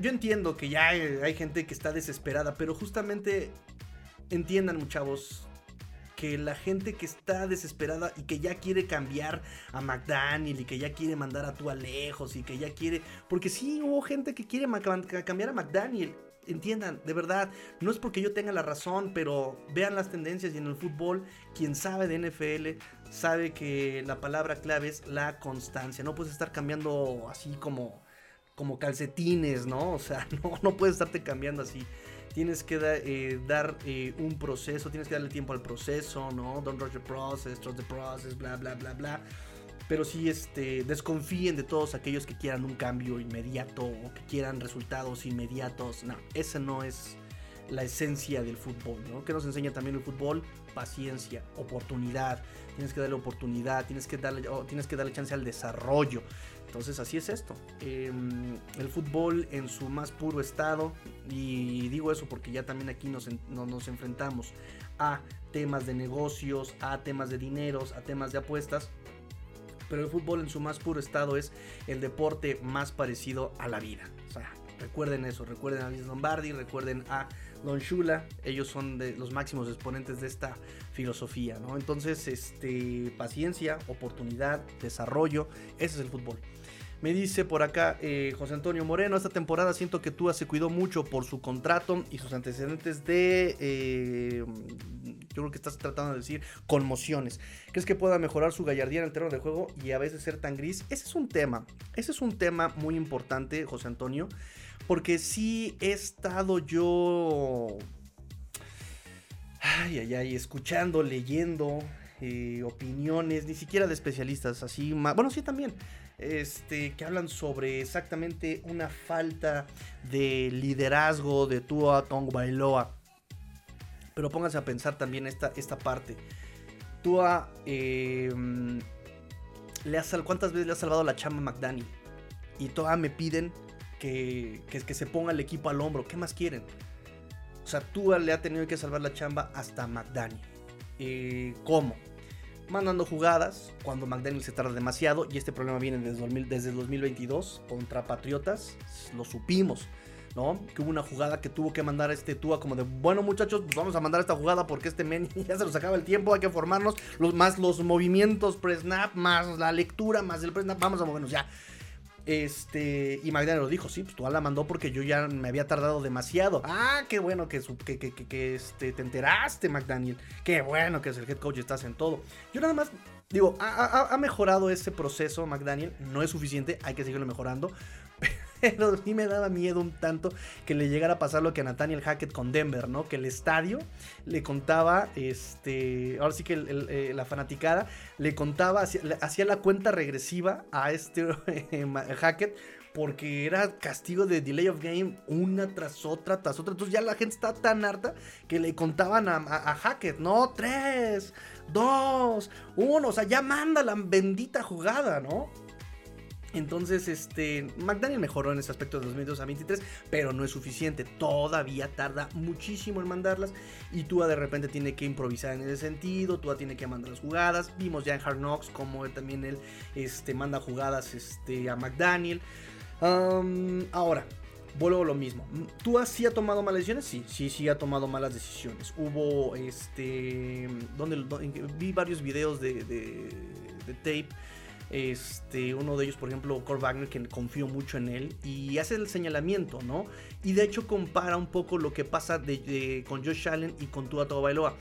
yo entiendo que ya hay, gente que está desesperada, pero justamente entiendan, chavos, que la gente que está desesperada y que ya quiere cambiar a McDaniel y que ya quiere mandar a tú a lejos y que ya quiere. Porque sí hubo gente que quiere cambiar a McDaniel. Entiendan, de verdad, no es porque yo tenga la razón, pero vean las tendencias y en el fútbol, quien sabe de NFL sabe que la palabra clave es la constancia. No puedes estar cambiando así como, como calcetines, ¿no? O sea, *laughs* no, no puedes estarte cambiando así tienes que eh, dar eh, un proceso, tienes que darle tiempo al proceso, ¿no? Don't rush the process, trust the process, bla, bla, bla, bla. Pero sí, este, desconfíen de todos aquellos que quieran un cambio inmediato o que quieran resultados inmediatos. No, esa no es la esencia del fútbol, ¿no? Que nos enseña también el fútbol? Paciencia, oportunidad. Tienes que darle oportunidad, tienes que darle, oh, tienes que darle chance al desarrollo. Entonces así es esto. Em, el fútbol en su más puro estado, y digo eso porque ya también aquí nos, nos enfrentamos a temas de negocios, a temas de dineros, a temas de apuestas. Pero el fútbol en su más puro estado es el deporte más parecido a la vida. O sea, recuerden eso, recuerden a Luis Lombardi, recuerden a Don Shula, ellos son los máximos exponentes de esta filosofía, ¿no? Entonces, este, paciencia, oportunidad, desarrollo, ese es el fútbol. Me dice por acá eh, José Antonio Moreno, esta temporada siento que Tua se cuidó mucho por su contrato y sus antecedentes de, eh, yo creo que estás tratando de decir, conmociones. ¿Crees que pueda mejorar su gallardía en el terreno de juego y a veces ser tan gris? Ese es un tema, ese es un tema muy importante, José Antonio, porque sí he estado yo... Ay, ay, ay, escuchando, leyendo eh, opiniones, ni siquiera de especialistas, así, bueno, sí también, este, que hablan sobre exactamente una falta de liderazgo de Tua Tongo Bailoa. Pero pónganse a pensar también esta, esta parte. Tua, em, le ha ¿cuántas veces le ha salvado la chamba a McDaniel? Y Tua me piden que, que, se ponga el equipo al hombro. ¿Qué más quieren? O sea, Tua le ha tenido que salvar la chamba hasta McDaniel. Eh, ¿Cómo? mandando jugadas cuando McDaniel se tarda demasiado y este problema viene desde, desde el 2022 contra Patriotas, lo supimos. ¿No? Que hubo una jugada que tuvo que mandar a este Tua como de, bueno muchachos, pues vamos a mandar esta jugada porque este men *laughs* ya se nos acaba el tiempo, hay que formarnos, los, más los movimientos pre-snap, más la lectura, más el pre-snap, vamos a movernos ya. Este, y McDaniel lo dijo, sí, pues tú la mandó porque yo ya me había tardado demasiado. Ah, qué bueno que, que, que, que, este, te enteraste, McDaniel. Qué bueno que es el head coach estás en todo. Yo nada más digo, ha, ha mejorado ese proceso, McDaniel. No es suficiente, hay que seguirlo mejorando. *laughs* Pero sí me daba miedo un tanto que le llegara a pasar lo que a Nathaniel Hackett con Denver, ¿no? Que el estadio le contaba, este, ahora sí que eh, la fanaticada le contaba, hacía, la cuenta regresiva a este *laughs* Hackett porque era castigo de delay of game una tras otra, tras otra. Entonces ya la gente está tan harta que le contaban a, a Hackett, no, tres, dos, uno, o sea, ya manda la bendita jugada, ¿no? Entonces, este, McDaniel mejoró en ese aspecto de 2002 a 23, pero no es suficiente. Todavía tarda muchísimo en mandarlas. Y Tua de repente tiene que improvisar en ese sentido. Tua tiene que mandar las jugadas. Vimos ya en Hard Knocks como también él este, manda jugadas este, a McDaniel. ahora, vuelvo lo mismo. ¿Tua sí ha tomado malas decisiones? Sí, sí, sí ha tomado malas decisiones. Hubo, este, donde, vi varios videos de, de, de tape este, uno de ellos, por ejemplo, Kurt Wagner, que confío mucho en él, y hace el señalamiento, ¿no? Y de hecho compara un poco lo que pasa con Josh Allen y con Tua Tagovailoa.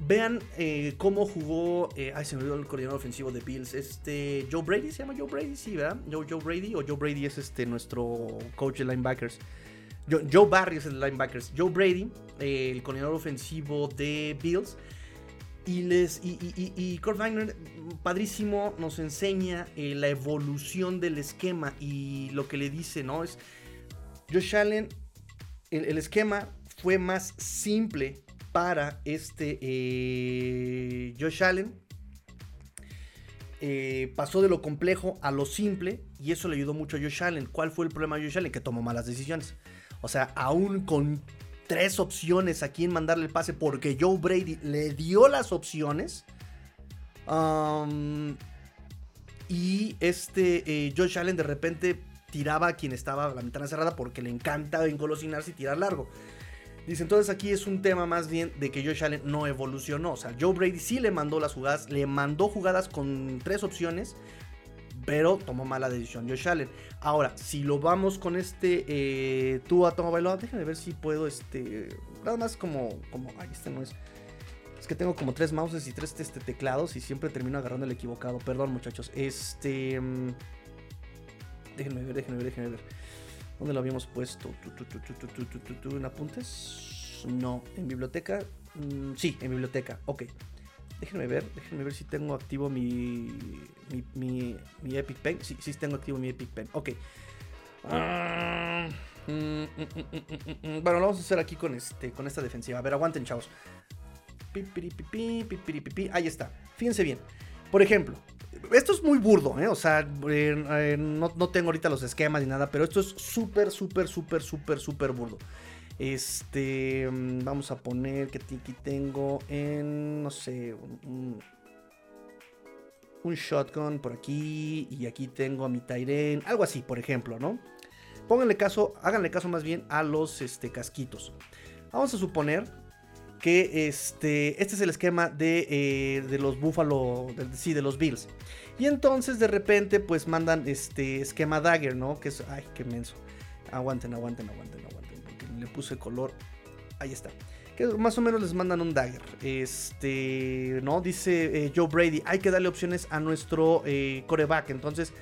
Vean eh, cómo jugó. Eh, ay, se me olvidó el coordinador ofensivo de Bills. Este. Joe Brady se llama Joe Brady, sí, ¿verdad? Joe, Joe Brady. O Joe Brady es este nuestro coach de linebackers. Joe, Barry es el linebackers. Joe Brady, eh, el coordinador ofensivo de Bills. Y, les, y, y, Kurt Wagner, padrísimo, nos enseña eh, la evolución del esquema y lo que le dice, ¿no? Es Josh Allen, el, esquema fue más simple para este eh, Josh Allen. eh, pasó de lo complejo a lo simple y eso le ayudó mucho a Josh Allen. ¿Cuál fue el problema de Josh Allen? Que tomó malas decisiones. O sea, aún con tres opciones a quién mandarle el pase porque Joe Brady le dio las opciones. y este eh, Josh Allen de repente tiraba a quien estaba a la ventana cerrada porque le encanta engolosinarse y tirar largo. Dice, entonces aquí es un tema más bien de que Josh Allen no evolucionó. O sea, Joe Brady sí le mandó las jugadas, le mandó jugadas con tres opciones, pero tomó mala decisión Josh Allen. Ahora, si lo vamos con este eh, Tua Toma Bailoa, déjenme ver si puedo, este, nada más como, como, ay, este no es. Es que tengo como tres mouses y tres este, teclados y siempre termino agarrando el equivocado. Perdón, muchachos. Este... Mm, déjenme ver, déjenme ver, déjenme ver. ¿Dónde lo habíamos puesto? ¿En apuntes? No. ¿En biblioteca? Mm, sí, en biblioteca. Ok. Déjenme ver, déjenme ver si tengo activo mi, mi, mi, Epic Pen. Sí, sí tengo activo mi Epic Pen. Ok. Ah, mm, mm, bueno, lo vamos a hacer aquí con, este, con esta defensiva. A ver, aguanten, chavos. Ahí está. Fíjense bien. Por ejemplo, esto es muy burdo, ¿eh? O sea, no, tengo ahorita los esquemas ni nada, pero esto es súper, súper, súper, súper, súper burdo. Este, mm, vamos a poner que aquí tengo en, no sé, un, shotgun por aquí y aquí tengo a mi Tyren, algo así, por ejemplo, ¿no? Pónganle caso, háganle caso más bien a los este, casquitos. Vamos a suponer que este, este es el esquema de, eh, de los Buffalo, sí, de los Bills. Y entonces de repente pues mandan este esquema Dagger, ¿no? Que es, ay, qué menso. Aguanten, aguanten, aguanten, aguanten, le puse color. Ahí está. Que más o menos les mandan un dagger. Este, ¿no? Dice eh, Joe Brady, hay que darle opciones a nuestro eh, coreback. Entonces,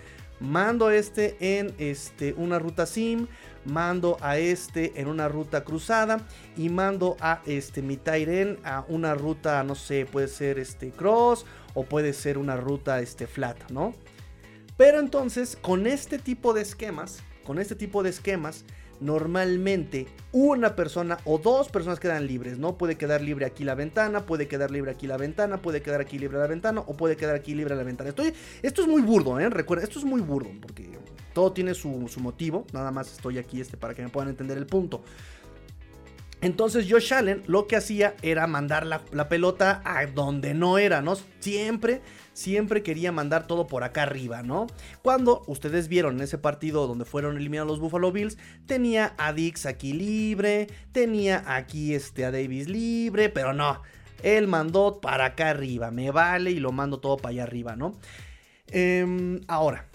mando a este en este, una ruta sim mando a este en una ruta cruzada y mando a este mi Tyren a una ruta, no sé, puede ser este cross o puede ser una ruta este flat, ¿no? Pero entonces, con este tipo de esquemas, con este tipo de esquemas, normalmente una persona o dos personas quedan libres, ¿no? Puede quedar libre aquí la ventana, puede quedar libre aquí la ventana, puede quedar aquí libre la ventana o puede quedar aquí libre la ventana. Estoy, esto es muy burdo, ¿eh? Recuerda, esto es muy burdo porque todo tiene su, motivo, nada más estoy aquí este para que me puedan entender el punto. Entonces Josh Allen lo que hacía era mandar la, pelota a donde no era, ¿no? Siempre siempre quería mandar todo por acá arriba, ¿no? Cuando ustedes vieron en ese partido donde fueron eliminados los Buffalo Bills, tenía a Dix aquí libre, tenía aquí este, a Davis libre, pero no, él mandó para acá arriba, me vale y lo mando todo para allá arriba, ¿no? Em, ahora,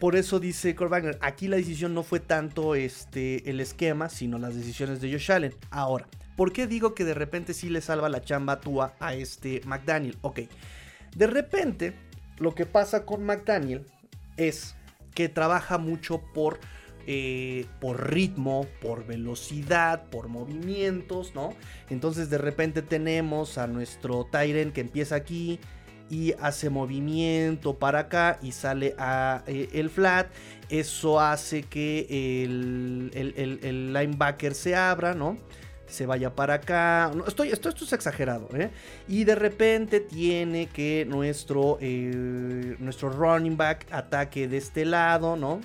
por eso dice Wagner, aquí la decisión no fue tanto este, el esquema, sino las decisiones de Josh Allen. Ahora, ¿por qué digo que de repente sí le salva la chamba Tua a este McDaniel? Ok, de repente, lo que pasa con McDaniel es que trabaja mucho por, eh, por ritmo, por velocidad, por movimientos, ¿no? Entonces de repente tenemos a nuestro Tyren que empieza aquí y hace movimiento para acá y sale a eh, el flat. Eso hace que el, linebacker se abra, ¿no? se vaya para acá. estoy, esto, esto es exagerado, ¿eh? Y de repente tiene que nuestro, eh, nuestro running back ataque de este lado, ¿no?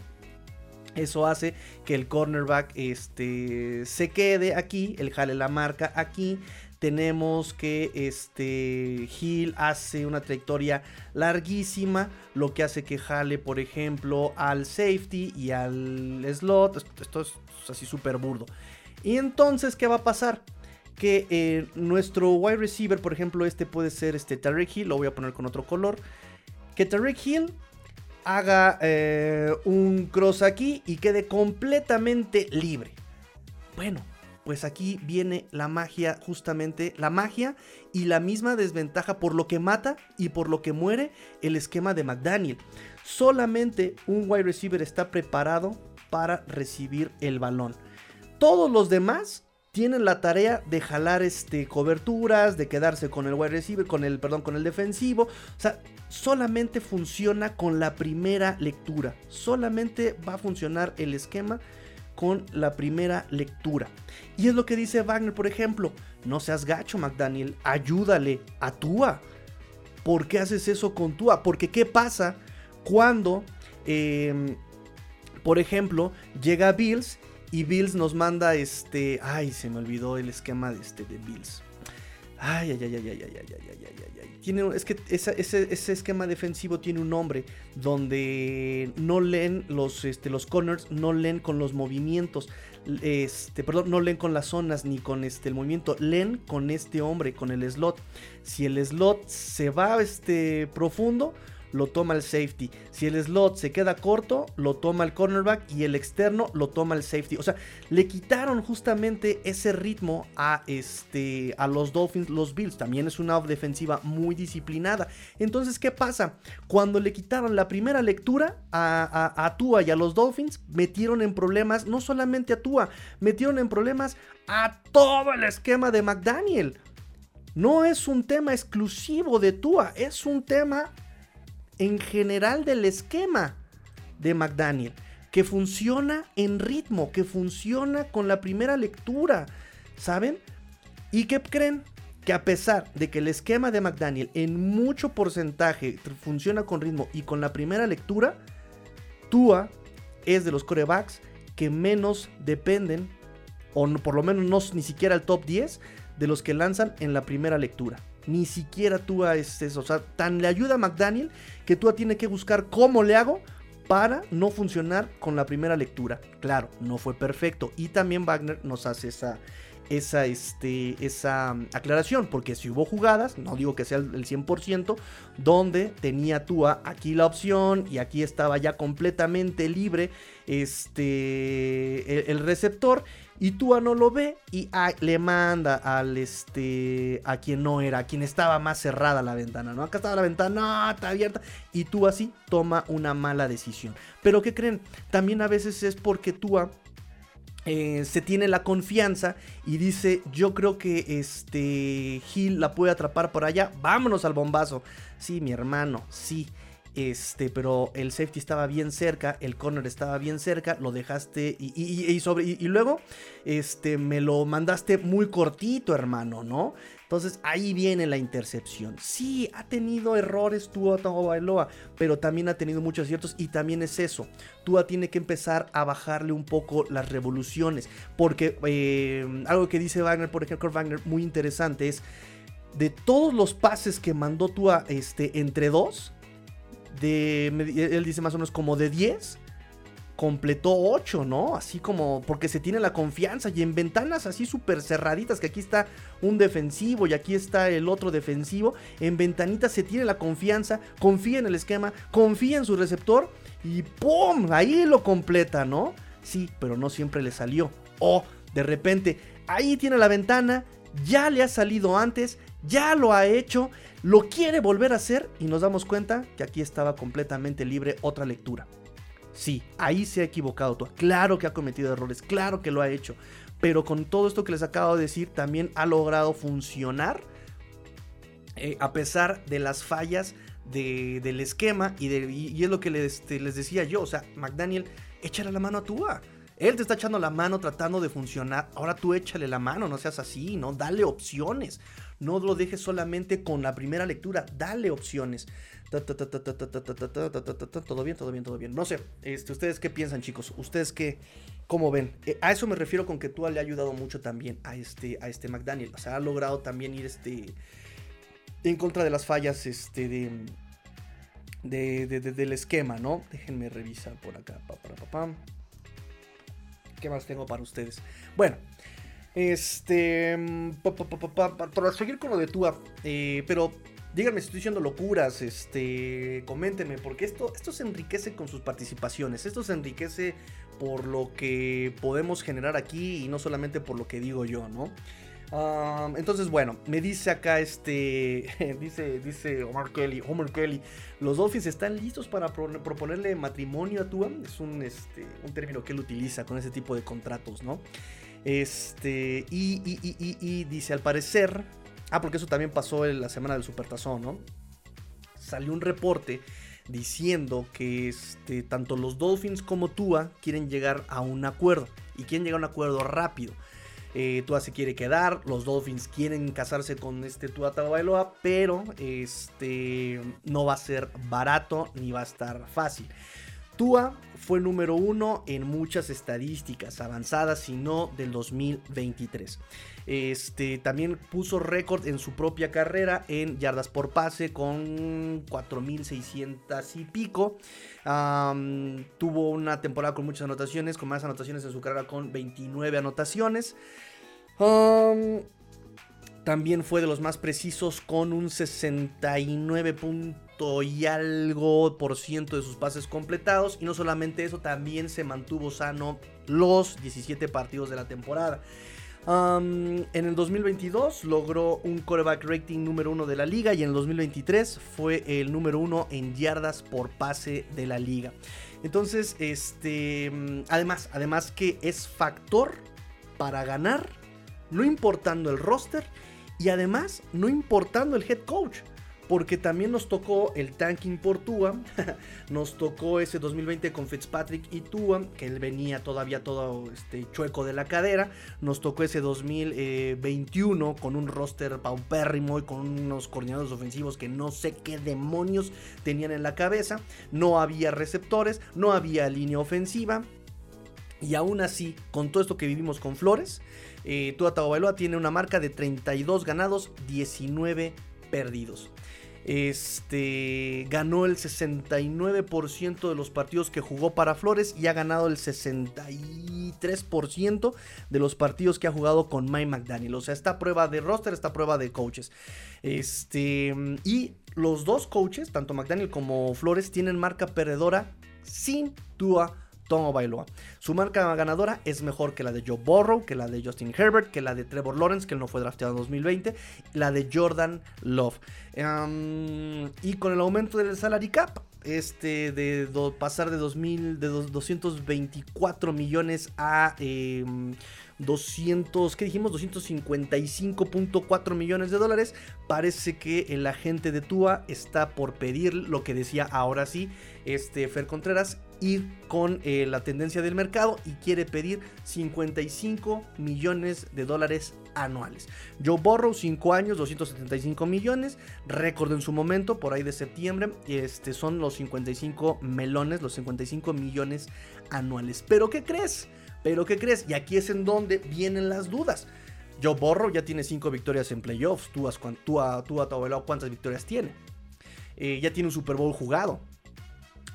Eso hace que el cornerback este, se quede aquí, el jale la marca aquí. Tenemos que este Hill hace una trayectoria larguísima, lo que hace que jale, por ejemplo, al safety y al slot. Esto, es así súper burdo. Y entonces, ¿qué va a pasar? Que eh, nuestro wide receiver, por ejemplo, este puede ser este Tarek Hill, lo voy a poner con otro color. Que Tarek Hill haga eh, un cross aquí y quede completamente libre. Bueno, pues aquí viene la magia, justamente la magia y la misma desventaja por lo que mata y por lo que muere el esquema de McDaniel. Solamente un wide receiver está preparado para recibir el balón. Todos los demás tienen la tarea de jalar este, coberturas, de quedarse con el wide receiver, con el, perdón, con el defensivo. O sea, solamente funciona con la primera lectura. Solamente va a funcionar el esquema con la primera lectura. Y es lo que dice Wagner, por ejemplo. No seas gacho, McDaniel. Ayúdale, actúa. ¿por qué haces eso con Tua? Porque ¿qué pasa cuando, em, por ejemplo, llega Bills y Bills nos manda este... Ay, se me olvidó el esquema de, este, de Bills. Ay, ay, ay, ay, ay, ay, ay, ay, ay, ay. Tiene, es que ese, ese, esquema defensivo tiene un nombre donde no leen los, este, los corners, no leen con los movimientos, este, perdón, no leen con las zonas ni con este, el movimiento, leen con este hombre, con el slot. Si el slot se va este, profundo, lo toma el safety. Si el slot se queda corto, lo toma el cornerback y el externo lo toma el safety. O sea, le quitaron justamente ese ritmo a, este, a los Dolphins, los Bills. También es una defensiva muy disciplinada. Entonces, ¿qué pasa? Cuando le quitaron la primera lectura a, a Tua y a los Dolphins, metieron en problemas no solamente a Tua, metieron en problemas a todo el esquema de McDaniel. No es un tema exclusivo de Tua, es un tema en general del esquema de McDaniel, que funciona en ritmo, que funciona con la primera lectura, ¿saben? ¿Y qué creen? Que a pesar de que el esquema de McDaniel en mucho porcentaje funciona con ritmo y con la primera lectura, Tua es de los corebacks que menos dependen, o por lo menos no ni siquiera el top 10, de los que lanzan en la primera lectura. Ni siquiera Tua es eso. O sea, tan le ayuda a McDaniel que Tua tiene que buscar cómo le hago para no funcionar con la primera lectura. Claro, no fue perfecto. Y también Wagner nos hace esa, esa, este, esa mm, aclaración, porque si hubo jugadas, no digo que sea el 100%, donde tenía Tua aquí la opción y aquí estaba ya completamente libre este, el receptor y Tua no lo ve y le manda al este a quien no era, a quien estaba más cerrada la ventana, ¿no? Acá estaba la ventana, está abierta. Y Tua sí toma una mala decisión. Pero ¿qué creen? También a veces es porque Tua eh, se tiene la confianza y dice, yo creo que este Gil la puede atrapar por allá, vámonos al bombazo. Sí, mi hermano, sí. Este, pero el safety estaba bien cerca, el corner estaba bien cerca, lo dejaste y, sobre, y, luego este, me lo mandaste muy cortito, hermano, ¿no? Entonces ahí viene la intercepción. Sí, ha tenido errores Tua Bailoa, pero también ha tenido muchos aciertos y también es eso. Tua tiene que empezar a bajarle un poco las revoluciones, porque eh, algo que dice Wagner, por ejemplo, Wagner, muy interesante es de todos los pases que mandó Tua este, entre dos, de, él dice más o menos como de 10, completó 8, ¿no? Así como porque se tiene la confianza y en ventanas así súper cerraditas, que aquí está un defensivo y aquí está el otro defensivo, en ventanitas se tiene la confianza, confía en el esquema, confía en su receptor y ¡pum! Ahí lo completa, ¿no? Sí, pero no siempre le salió. O de repente, ahí tiene la ventana, ya le ha salido antes, ya lo ha hecho, lo quiere volver a hacer y nos damos cuenta que aquí estaba completamente libre otra lectura. Sí, ahí se ha equivocado tú. Claro que ha cometido errores, claro que lo ha hecho. Pero con todo esto que les acabo de decir, también ha logrado funcionar eh, a pesar de las fallas del esquema. Y, de, es lo que les, este, les, decía yo. O sea, McDaniel, échale la mano a Tua. Él te está echando la mano tratando de funcionar. Ahora tú échale la mano, no seas así, ¿no? Dale opciones. No lo dejes solamente con la primera lectura, dale opciones. Todo bien, todo bien, todo bien. No sé, este, ¿ustedes qué piensan, chicos? ¿Ustedes qué, cómo ven? a eso me refiero con que tú le ha ayudado mucho también a este, a este McDaniel. O sea, ha logrado también ir este, en contra de las fallas este, de, del esquema, ¿no? Déjenme revisar por acá. ¿Qué más tengo para ustedes? Bueno, este. Para seguir con lo de Tua. Eh, pero díganme si estoy diciendo locuras. Este. Coméntenme. Porque esto, esto se enriquece con sus participaciones. Esto se enriquece por lo que podemos generar aquí. Y no solamente por lo que digo yo, ¿no? entonces, bueno, me dice acá este. *laughs* dice, dice Omar Kelly. Omar Kelly. Los Dolphins están listos para proponerle matrimonio a Tua. Es un, este, un término que él utiliza con ese tipo de contratos, ¿no? Este, y, dice, al parecer, ah, porque eso también pasó en la semana del Supertazón, ¿no? Salió un reporte diciendo que este, tanto los Dolphins como Tua quieren llegar a un acuerdo y quieren llegar a un acuerdo rápido. Eh, Tua se quiere quedar, los Dolphins quieren casarse con este Tua Tagovailoa, pero este no va a ser barato ni va a estar fácil. Tua fue número uno en muchas estadísticas avanzadas, sino del 2023. Este, también puso récord en su propia carrera en yardas por pase con 4.600 y pico. tuvo una temporada con muchas anotaciones, con más anotaciones en su carrera con 29 anotaciones. también fue de los más precisos con un 69 y algo por ciento de sus pases completados. Y no solamente eso, también se mantuvo sano los 17 partidos de la temporada. En el 2022 logró un quarterback rating número uno de la liga y en el 2023 fue el número uno en yardas por pase de la liga. Entonces, este, además, además que es factor para ganar, no importando el roster y además no importando el head coach porque también nos tocó el tanking por Tua, *laughs* nos tocó ese 2020 con Fitzpatrick y Tua, que él venía todavía todo este chueco de la cadera, nos tocó ese 2021 con un roster paupérrimo y con unos coordinadores ofensivos que no sé qué demonios tenían en la cabeza, no había receptores, no había línea ofensiva, y aún así, con todo esto que vivimos con Flores, eh, Tua Tagovailoa tiene una marca de 32 ganados, 19 perdidos. Este ganó el 69% de los partidos que jugó para Flores y ha ganado el 63% de los partidos que ha jugado con Mike McDaniel. O sea, esta prueba de roster, esta prueba de coaches. Este, y los dos coaches, tanto McDaniel como Flores, tienen marca perdedora sin Tua Tomo Bailoa. Su marca ganadora es mejor que la de Joe Burrow, que la de Justin Herbert, que la de Trevor Lawrence, que él no fue drafteado en 2020, la de Jordan Love. y con el aumento del salary cap, este de pasar de 2000 de 224 millones a 200, em, ¿qué dijimos? 255.4 millones de dólares. Parece que el agente de Tua está por pedir lo que decía ahora sí este Fer Contreras ir con eh, la tendencia del mercado y quiere pedir 55 millones de dólares anuales. Joe Burrow, 5 años, 275 millones, récord en su momento, por ahí de septiembre, este, son los 55 melones, los 55 millones anuales. Pero ¿qué crees? Pero ¿qué crees? Y aquí es en donde vienen las dudas. Joe Burrow ya tiene 5 victorias en playoffs, tú, has, tú, a, tú a cuántas victorias tiene. Eh, ya tiene un Super Bowl jugado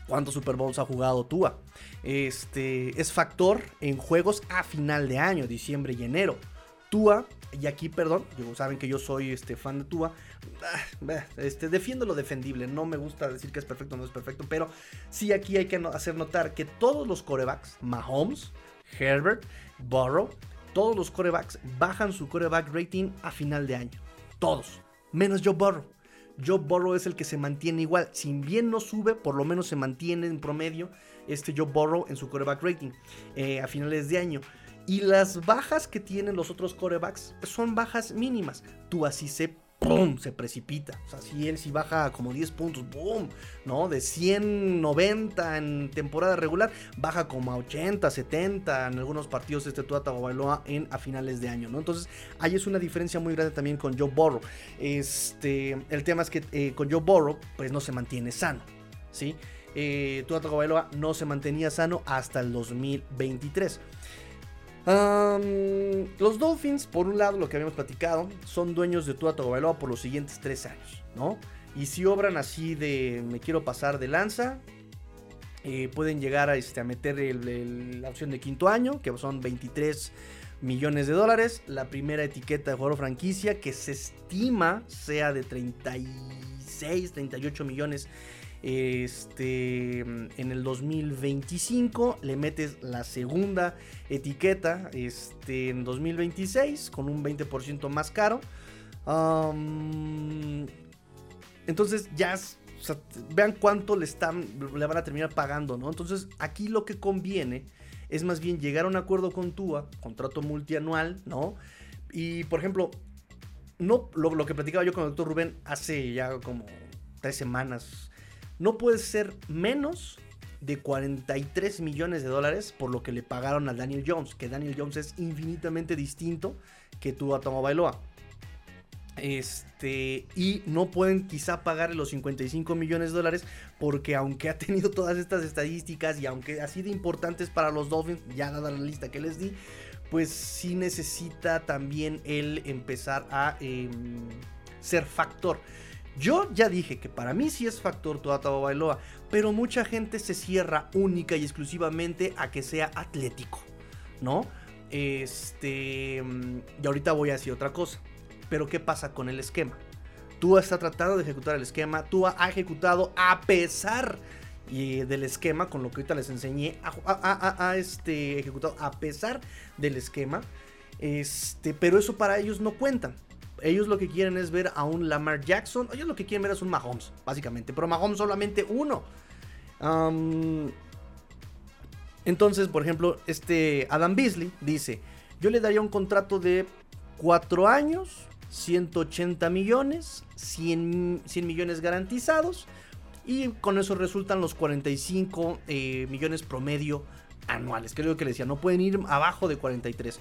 cuántos Super Bowls ha jugado Tua. Este es factor en juegos a final de año, diciembre y enero. Tua, y aquí, perdón, saben que yo soy este, fan de Tua. Ah, este, defiendo lo defendible. No me gusta decir que es perfecto o no es perfecto. Pero sí aquí hay que hacer notar que todos los corebacks, Mahomes, Herbert, Burrow, todos los corebacks bajan su coreback rating a final de año. Todos. Menos Joe Burrow. Joe Burrow es el que se mantiene igual. Si bien no sube, por lo menos se mantiene en promedio este Joe Burrow en su coreback rating eh, a finales de año. Y las bajas que tienen los otros corebacks son bajas mínimas. Tú así se ¡pum! se precipita. O sea, si él si baja como 10 puntos, ¡boom! ¿No? De 190 en temporada regular, baja como a 80, 70 en algunos partidos este Tua Tagovailoa en a finales de año, ¿no? Entonces, ahí es una diferencia muy grande también con Joe Burrow. Este, el tema es que eh, con Joe Burrow, pues no se mantiene sano, ¿sí? Eh, no se mantenía sano hasta el 2023 los Dolphins, por un lado, lo que habíamos platicado, son dueños de Tua Tagovailoa por los siguientes tres años, ¿no? Y si obran así de me quiero pasar de lanza, eh, pueden llegar a, este, a meter la opción de quinto año, que son 23 millones de dólares. La primera etiqueta de jugador franquicia, que se estima sea de 36, 38 millones este, en el 2025 le metes la segunda etiqueta este, en 2026 con un 20% más caro. entonces ya vean cuánto le, están, le van a terminar pagando, ¿no? Entonces aquí lo que conviene es más bien llegar a un acuerdo con TUA, contrato multianual, ¿no? Y por ejemplo, no, lo, lo que platicaba yo con el doctor Rubén hace ya como tres semanas no puede ser menos de 43 millones de dólares por lo que le pagaron a Daniel Jones, que Daniel Jones es infinitamente distinto que tú a Tomo Bailoa. Este, y no pueden quizá pagarle los 55 millones de dólares porque aunque ha tenido todas estas estadísticas y aunque ha sido importantes para los Dolphins, ya dada la lista que les di, pues sí necesita también él empezar a em, ser factor. Yo ya dije que para mí sí es factor Tua Bailoa, pero mucha gente se cierra única y exclusivamente a que sea atlético, ¿no? Este, y ahorita voy a decir otra cosa. Pero ¿qué pasa con el esquema? Tua está tratando de ejecutar el esquema. Tua ha ejecutado a pesar del esquema, con lo que ahorita les enseñé. Ha, este, ejecutado a pesar del esquema. Este, pero eso para ellos no cuenta. Ellos lo que quieren es ver a un Lamar Jackson. Ellos lo que quieren ver es un Mahomes, básicamente. Pero Mahomes solamente uno. entonces, por ejemplo, este Adam Beasley dice: Yo le daría un contrato de 4 años, 180 millones, 100, 100 millones garantizados. Y con eso resultan los 45 eh, millones promedio anuales. Creo que le decía, no pueden ir abajo de 43.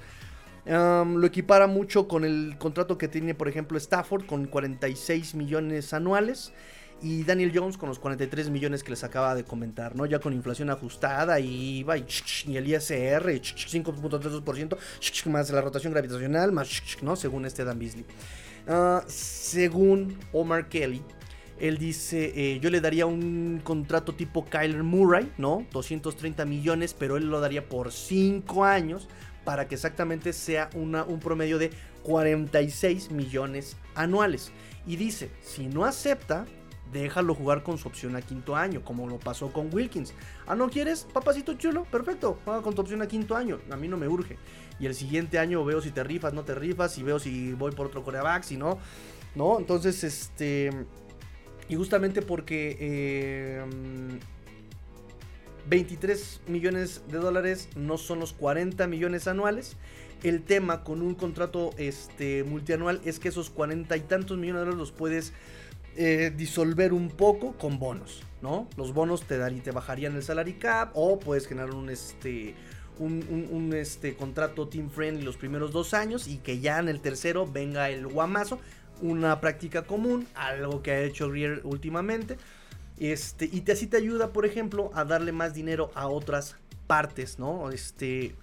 Lo equipara mucho con el contrato que tiene, por ejemplo, Stafford, con 46 millones anuales. Y Daniel Jones con los 43 millones que les acaba de comentar, ¿no? Ya con inflación ajustada y IVA y, el ISR, 5.3%, más la rotación gravitacional, más, ¿no? Según este Dan Beasley. Ah, según Omar Kelly, él dice, eh, yo le daría un contrato tipo Kyler Murray, ¿no? 230 millones, pero él lo daría por 5 años para que exactamente sea un promedio de 46 millones anuales. Y dice, si no acepta, déjalo jugar con su opción a quinto año, como lo pasó con Wilkins. Ah, ¿no quieres, papacito chulo? Perfecto, juega con tu opción a quinto año. A mí no me urge. Y el siguiente año veo si te rifas, no te rifas, y veo si voy por otro coreback, si no, ¿no? Entonces, este... Y justamente porque... 23 em, millones de dólares no son los 40 millones anuales. El tema con un contrato este, multianual es que esos 40 y tantos millones de dólares los puedes eh, disolver un poco con bonos, ¿no? Los bonos te, darían, te bajarían el salary cap o puedes generar un, este, un, este, contrato team friendly los primeros dos años y que ya en el tercero venga el guamazo, una práctica común, algo que ha hecho Greer últimamente. Este, y así te ayuda, por ejemplo, a darle más dinero a otras partes, ¿no? Este,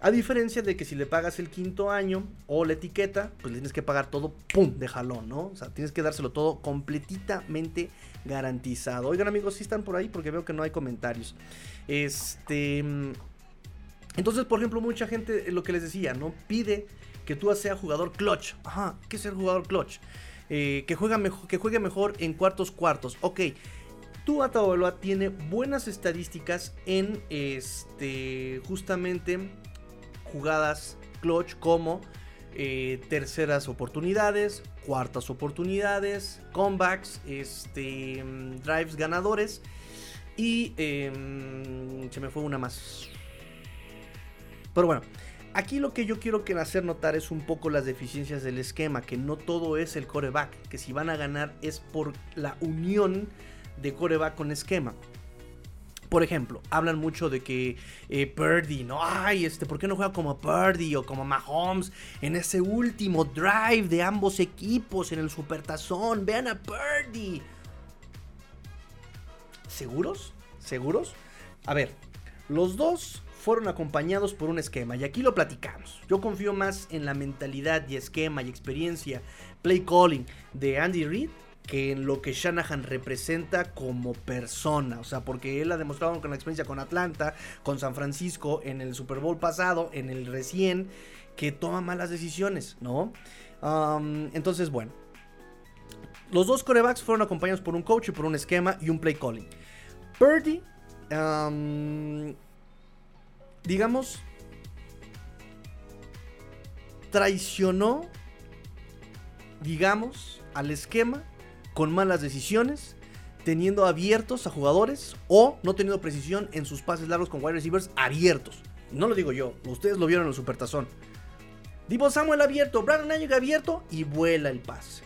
a diferencia de que si le pagas el quinto año o la etiqueta, pues le tienes que pagar todo, ¡pum!, de jalón, ¿no? O sea, tienes que dárselo todo completamente garantizado. Oigan amigos, si están por ahí porque veo que no hay comentarios. Este... Entonces, por ejemplo, mucha gente, lo que les decía, ¿no? Pide que tú seas jugador clutch. Ajá, ¿qué es el jugador clutch? Eh, que, juega mejor, que juegue mejor en cuartos cuartos. Ok, tu Ataoloa tiene buenas estadísticas en este justamente jugadas clutch como eh, terceras oportunidades, cuartas oportunidades, comebacks, este, drives ganadores y em, se me fue una más. Pero bueno, aquí lo que yo quiero que hacer notar es un poco las deficiencias del esquema, que no todo es el coreback, que si van a ganar es por la unión de coreback con esquema. Por ejemplo, hablan mucho de que eh, Purdy, ¿no? Ay, este, ¿por qué no juega como Purdy o como Mahomes en ese último drive de ambos equipos en el Supertazón? Vean a Purdy. ¿Seguros? ¿Seguros? A ver, los dos fueron acompañados por un esquema y aquí lo platicamos. Yo confío más en la mentalidad y esquema y experiencia play calling de Andy Reid que en lo que Shanahan representa como persona. O sea, porque él ha demostrado con la experiencia con Atlanta, con San Francisco, en el Super Bowl pasado, en el recién, que toma malas decisiones, ¿no? entonces, bueno. Los dos corebacks fueron acompañados por un coach y por un esquema y un play calling. Purdy, digamos, traicionó, digamos, al esquema con malas decisiones, teniendo abiertos a jugadores o no teniendo precisión en sus pases largos con wide receivers abiertos. No lo digo yo, ustedes lo vieron en el Supertazón. Divo Samuel abierto, Brandon Ayuk abierto y vuela el pase.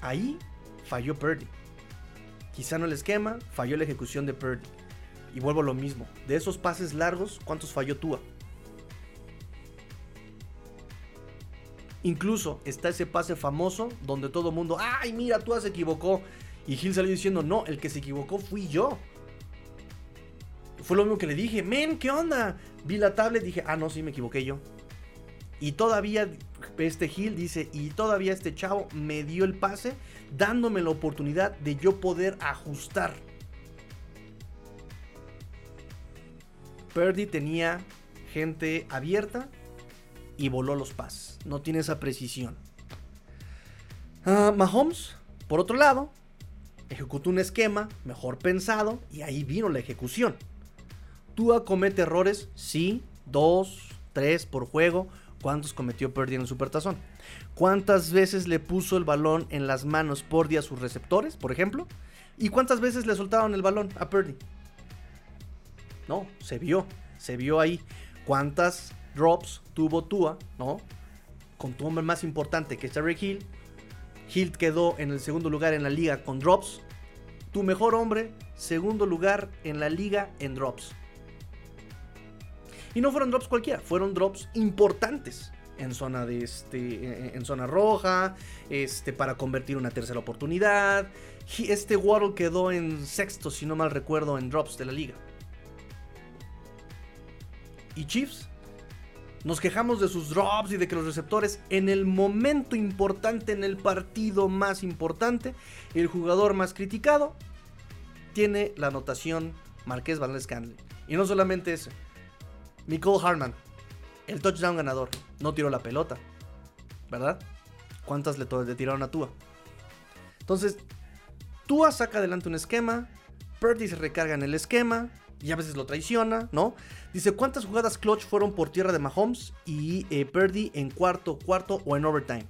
Ahí falló Purdy. Quizá no el esquema, falló la ejecución de Purdy. Y vuelvo a lo mismo. De esos pases largos, ¿cuántos falló Tua? Incluso está ese pase famoso donde todo mundo, ay, mira, Tua se equivocó. Y Gil salió diciendo, no, el que se equivocó fui yo. Fue lo mismo que le dije, men, ¿qué onda? Vi la tablet, dije, ah, no, sí, me equivoqué yo. Y todavía este Gil dice, y todavía este chavo me dio el pase, dándome la oportunidad de yo poder ajustar. Purdy tenía gente abierta y voló los pases. No tiene esa precisión. Ah, Mahomes, por otro lado, ejecutó un esquema mejor pensado y ahí vino la ejecución. Tua comete errores, sí, dos, tres por juego. ¿Cuántos cometió Purdy en el Supertazón? ¿Cuántas veces le puso el balón en las manos Purdy a sus receptores, por ejemplo? ¿Y cuántas veces le soltaron el balón a Purdy? No, se vio, se vio ahí. ¿Cuántas drops tuvo Tua, no? Con tu hombre más importante que es Hill. Hill quedó en el segundo lugar en la liga con drops. Tu mejor hombre, segundo lugar en la liga en drops. Y no fueron drops cualquiera, fueron drops importantes en zona de este en zona roja, este para convertir una tercera oportunidad. Este Waddle quedó en sexto, si no mal recuerdo, en drops de la liga. Y Chiefs nos quejamos de sus drops y de que los receptores en el momento importante, en el partido más importante, el jugador más criticado tiene la anotación Marqués Valdez Canley. Y no solamente eso, Nicole Hartman, el touchdown ganador, no tiró la pelota, ¿verdad? ¿Cuántas le, le tiraron a Tua? Entonces, Tua saca adelante un esquema, Purdy se recarga en el esquema, y a veces lo traiciona, ¿no? Dice, ¿cuántas jugadas clutch fueron por tierra de Mahomes y eh, Purdy en cuarto, cuarto o en overtime?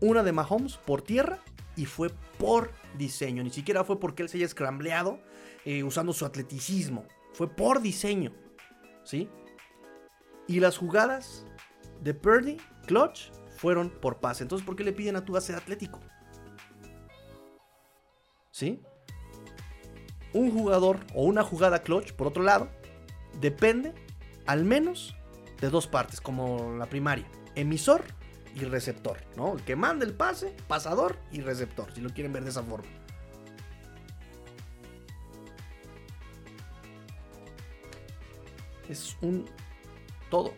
Una de Mahomes por tierra y fue por diseño, ni siquiera fue porque él se haya escrambleado eh, usando su atleticismo, fue por diseño, ¿sí? Y las jugadas de Purdy, clutch, fueron por pase. Entonces, ¿por qué le piden a tu ser atlético? ¿Sí? Un jugador o una jugada clutch, por otro lado, depende al menos de dos partes, como la primaria, emisor y receptor, ¿no? El que manda el pase, pasador y receptor, si lo quieren ver de esa forma. Es un todo.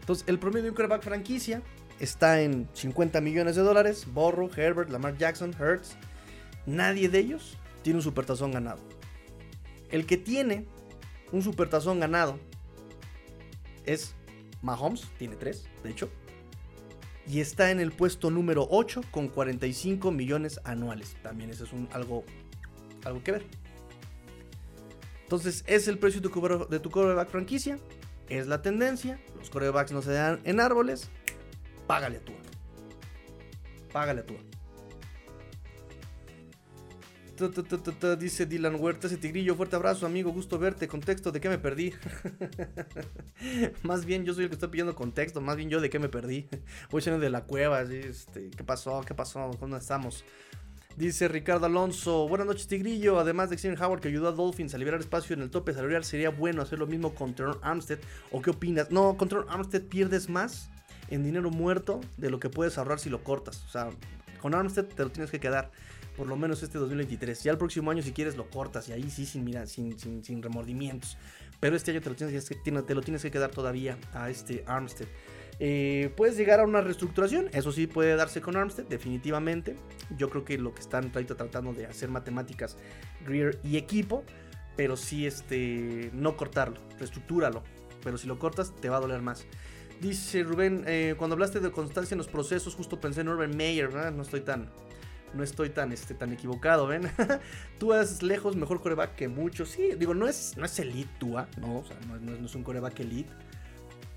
Entonces, el promedio de un quarterback franquicia está en 50 millones de dólares. Borro, Herbert, Lamar Jackson, Hertz. Nadie de ellos tiene un supertazón ganado. El que tiene un supertazón ganado es Mahomes, tiene 3, de hecho. Y está en el puesto número 8 con 45 millones anuales. También eso es un, algo, algo que ver. Entonces, es el precio de tu, de coreback franquicia. Es la tendencia. Los corebacks no se dan en árboles. Págale a tu. Págale a tu. Dice Dylan Huerta, ese tigrillo, fuerte abrazo, amigo, gusto verte. Contexto, ¿de qué me perdí? *laughs* más bien yo soy el que está pidiendo contexto, más bien yo de qué me perdí. *laughs* Voy saliendo de la cueva, este, ¿qué pasó? ¿Qué pasó? ¿Dónde estamos? Dice Ricardo Alonso, buenas noches Tigrillo, además de Xavier Howard que ayudó a Dolphins a liberar espacio en el tope salarial, ¿sería bueno hacer lo mismo con Teron Armstead? ¿O qué opinas? No, con Teron Armstead pierdes más en dinero muerto de lo que puedes ahorrar si lo cortas. O sea, con Armstead te lo tienes que quedar por lo menos este 2023. Ya el próximo año si quieres lo cortas y ahí sí sin, mira, sin, sin, remordimientos. Pero este año te lo, tienes que, te lo tienes que quedar todavía a este Armstead. Eh, puedes llegar a una reestructuración, eso sí puede darse con Armstead, definitivamente. Yo creo que lo que están tratando de hacer matemáticas, Greer y equipo, pero sí este, no cortarlo, reestructúralo. Pero si lo cortas, te va a doler más. Dice Rubén, eh, cuando hablaste de constancia en los procesos, justo pensé en Urban Meyer, no estoy tan, no estoy tan, este, tan equivocado, ¿ven? *laughs* Tú es lejos mejor coreback que muchos. Sí, digo, no es, no es elite Tua, no, o sea, no, es un coreback elite.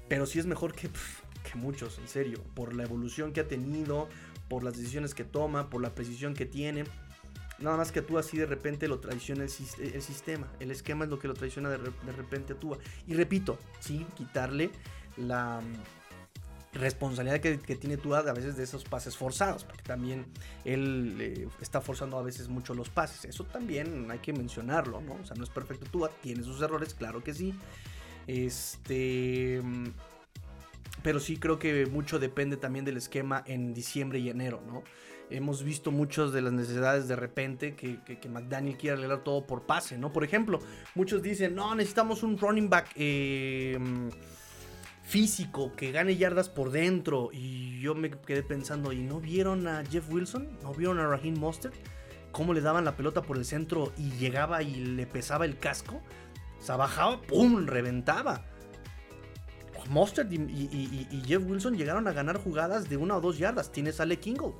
Pero sí es mejor que, que muchos, en serio, por la evolución que ha tenido, por las decisiones que toma, por la precisión que tiene. Nada más que tú así de repente lo traiciona el, sistema. El esquema es lo que lo traiciona de, repente a. Y repito, sin quitarle la, responsabilidad que, tiene Tua a veces de esos pases forzados, porque también él eh, está forzando a veces mucho los pases. Eso también hay que mencionarlo, ¿no? O sea, no es perfecto Tua, tiene sus errores, claro que sí. Este. Pero sí creo que mucho depende también del esquema en diciembre y enero, ¿no? Hemos visto muchas de las necesidades de repente que, McDaniel quiere arreglar todo por pase, ¿no? Por ejemplo, muchos dicen, no, necesitamos un running back. Eh, físico, que gane yardas por dentro. Y yo me quedé pensando, ¿y no vieron a Jeff Wilson? ¿No vieron a Raheem Mostert? ¿Cómo le daban la pelota por el centro y llegaba y le pesaba el casco? O sea, bajaba, ¡pum! Reventaba. Mostert y, Jeff Wilson llegaron a ganar jugadas de una o dos yardas. Tienes a Le Kingle.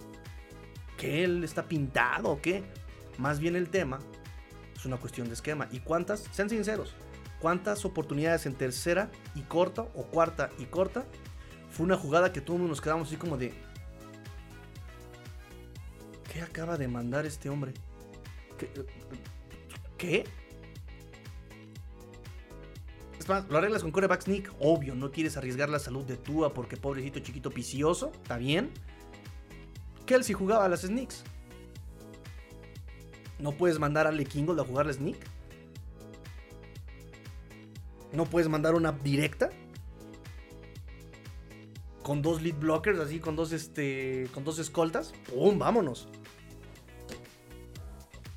¿Que él está pintado o qué? Más bien el tema es una cuestión de esquema. ¿Y cuántas? Sean sinceros cuántas oportunidades en tercera y corta o cuarta y corta. Fue una jugada que todos nos quedamos así como de... ¿Qué acaba de mandar este hombre? ¿Qué? Es más, lo arreglas con coreback sneak. Obvio, no quieres arriesgar la salud de Tua porque pobrecito chiquito picioso. Está bien. Kelsey jugaba a las sneaks. No puedes mandar a Le Kingle a jugar la sneak. ¿No puedes mandar una directa? Con dos lead blockers, así, con dos, este, con dos escoltas. ¡Pum! Vámonos.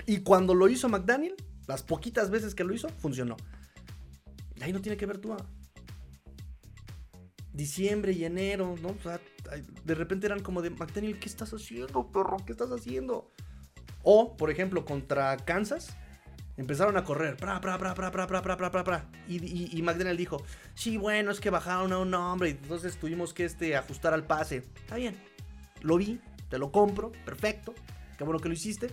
Y cuando lo hizo McDaniel, las poquitas veces que lo hizo, funcionó. Y ahí no tiene que ver tú. Diciembre y enero, ¿no? O sea, de repente eran como de McDaniel, ¿qué estás haciendo, perro? ¿Qué estás haciendo? O, por ejemplo, contra Kansas, Empezaron a correr. Pra, pra, pra, pra, pra, pra, pra, pra, Y, y, y, dijo, sí, bueno, es que bajaron a un hombre. Entonces tuvimos que este, ajustar al pase. Está bien. Lo vi, te lo compro, perfecto. Qué bueno que lo hiciste.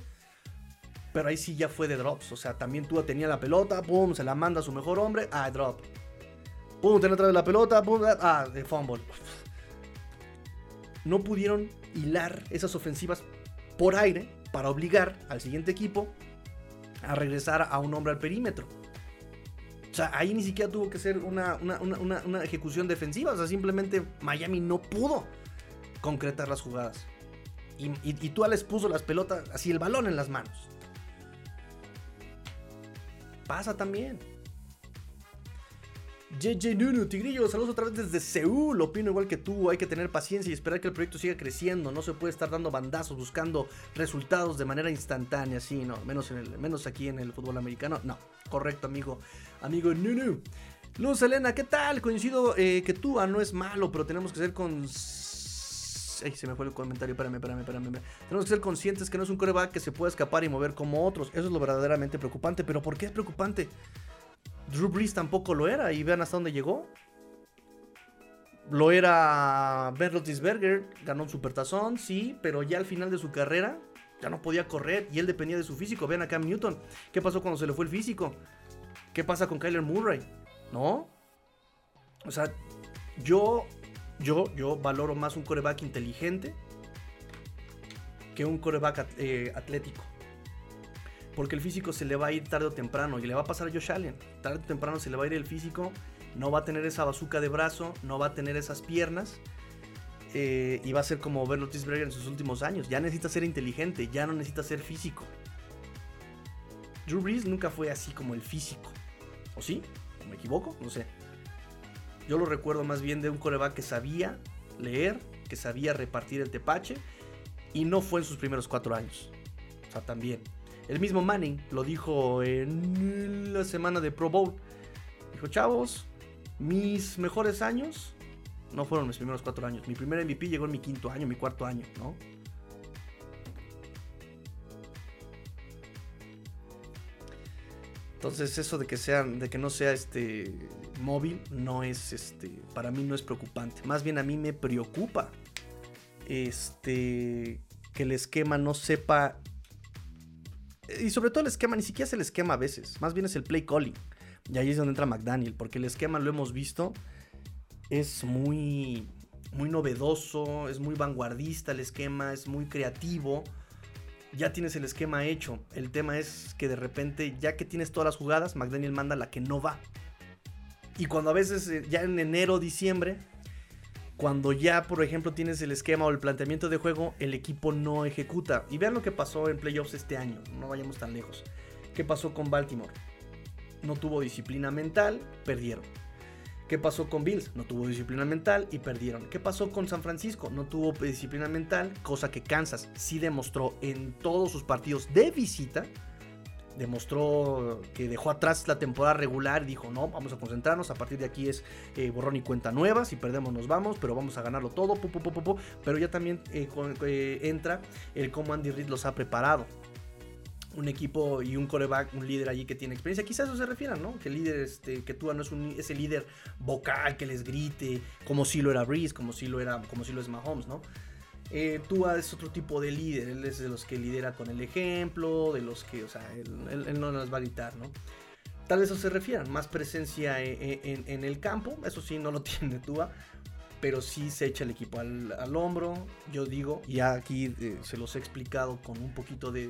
Pero ahí sí ya fue de drops. O sea, también tú tenía la pelota, pum, se la manda a su mejor hombre. Ah, drop. Pum, tiene otra vez la pelota, pum, ah, de fumble. No pudieron hilar esas ofensivas por aire para obligar al siguiente equipo a regresar a un hombre al perímetro. O sea, ahí ni siquiera tuvo que ser una, ejecución defensiva. O sea, simplemente Miami no pudo concretar las jugadas. Y, y, tú les puso las pelotas, así el balón en las manos. Pasa también. JJ Nunu, Tigrillo, saludos otra vez desde Seúl. Opino igual que tú, hay que tener paciencia y esperar que el proyecto siga creciendo. No se puede estar dando bandazos buscando resultados de manera instantánea, sí, no, menos, en el, menos aquí en el fútbol americano. No, correcto, amigo. Amigo Nunu. Luz Elena, ¿qué tal? Coincido eh, que tú no es malo, pero tenemos que ser con. Ay, se me fue el comentario, espérame, espérame, espérame. Tenemos que ser conscientes que no es un coreback que se puede escapar y mover como otros. Eso es lo verdaderamente preocupante. Pero ¿por qué es preocupante? Drew Brees tampoco lo era y vean hasta dónde llegó. Lo era Ben Roethlisberger, ganó un supertazón, sí, pero ya al final de su carrera ya no podía correr y él dependía de su físico. Vean a Newton, ¿qué pasó cuando se le fue el físico? ¿Qué pasa con Kyler Murray? ¿No? O sea, yo, yo, yo valoro más un coreback inteligente que un coreback eh, atlético. Porque el físico se le va a ir tarde o temprano. Y le va a pasar a Josh Allen. Tarde o temprano se le va a ir el físico. No va a tener esa bazuca de brazo. No va a tener esas piernas. Eh, y va a ser como Ben Roethlisberger en sus últimos años. Ya necesita ser inteligente. Ya no necesita ser físico. Drew Brees nunca fue así como el físico. ¿O sí? ¿Me equivoco? No sé. Yo lo recuerdo más bien de un coreback que sabía leer, que sabía repartir el tepache. Y no fue en sus primeros cuatro años. O sea, también. El mismo Manning lo dijo en la semana de Pro Bowl. Dijo, chavos, mis mejores años no fueron mis primeros cuatro años. Mi primer MVP llegó en mi quinto año, mi cuarto año, ¿no? Entonces eso de que de que no sea este móvil, no es este, para mí no es preocupante. Más bien a mí me preocupa este que el esquema no sepa y sobre todo el esquema, ni siquiera es el esquema a veces, más bien es el play calling. Y ahí es donde entra McDaniel, porque el esquema lo hemos visto, es muy, muy novedoso, es muy vanguardista el esquema, es muy creativo. Ya tienes el esquema hecho. El tema es que de repente, ya que tienes todas las jugadas, McDaniel manda la que no va. Y cuando a veces, eh, ya en enero, diciembre, cuando ya, por ejemplo, tienes el esquema o el planteamiento de juego, el equipo no ejecuta. Y vean lo que pasó en playoffs este año, no vayamos tan lejos. ¿Qué pasó con Baltimore? No tuvo disciplina mental, perdieron. ¿Qué pasó con Bills? No tuvo disciplina mental y perdieron. ¿Qué pasó con San Francisco? No tuvo disciplina mental, cosa que Kansas sí demostró en todos sus partidos de visita demostró que dejó atrás la temporada regular y dijo, no, vamos a concentrarnos, a partir de aquí es eh, borrón y cuenta nueva, si perdemos nos vamos, pero vamos a ganarlo todo, pero ya también eh, eh, entra el cómo Andy Reid los ha preparado. Un equipo y un coreback, un líder allí que tiene experiencia. Quizás eso se refieran, ¿no? Que el líder, este, que tú no es un, ese líder vocal que les grite, como si lo era Breeze, como si lo era, como si lo es Mahomes, ¿no? Eh, Tua es otro tipo de líder, él es de los que lidera con el ejemplo, de los que, o sea, él, no nos va a gritar, ¿no? Tal vez eso se refieran, más presencia e, e, en, el campo, eso sí, no lo *laughs* tiene Tua, pero sí se echa el equipo al, hombro, yo digo, ya aquí eh, se los he explicado con un poquito de,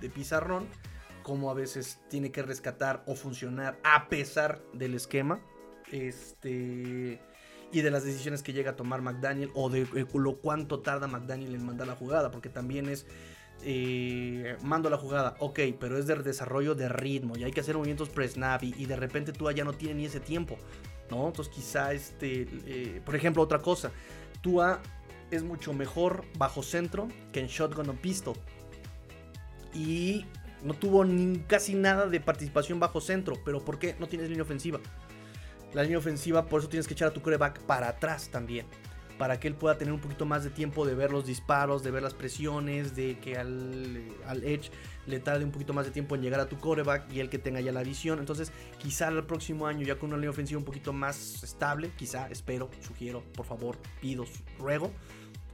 de pizarrón, cómo a veces tiene que rescatar o funcionar a pesar del esquema. Este y de las decisiones que llega a tomar McDaniel o de eh, lo cuánto tarda McDaniel en mandar la jugada, porque también es eh, mando la jugada, ok, pero es de desarrollo de ritmo y hay que hacer movimientos pre-snap y, de repente Tua ya no tiene ni ese tiempo, ¿no? Entonces quizá este, eh, por ejemplo, otra cosa, Tua es mucho mejor bajo centro que en shotgun o pistol y no tuvo ni casi nada de participación bajo centro, pero ¿por qué? No tienes línea ofensiva la línea ofensiva, por eso tienes que echar a tu coreback para atrás también. Para que él pueda tener un poquito más de tiempo de ver los disparos, de ver las presiones, de que al, Edge le tarde un poquito más de tiempo en llegar a tu coreback y él que tenga ya la visión. Entonces, quizá el próximo año, ya con una línea ofensiva un poquito más estable, quizá, espero, sugiero, por favor, pido, ruego,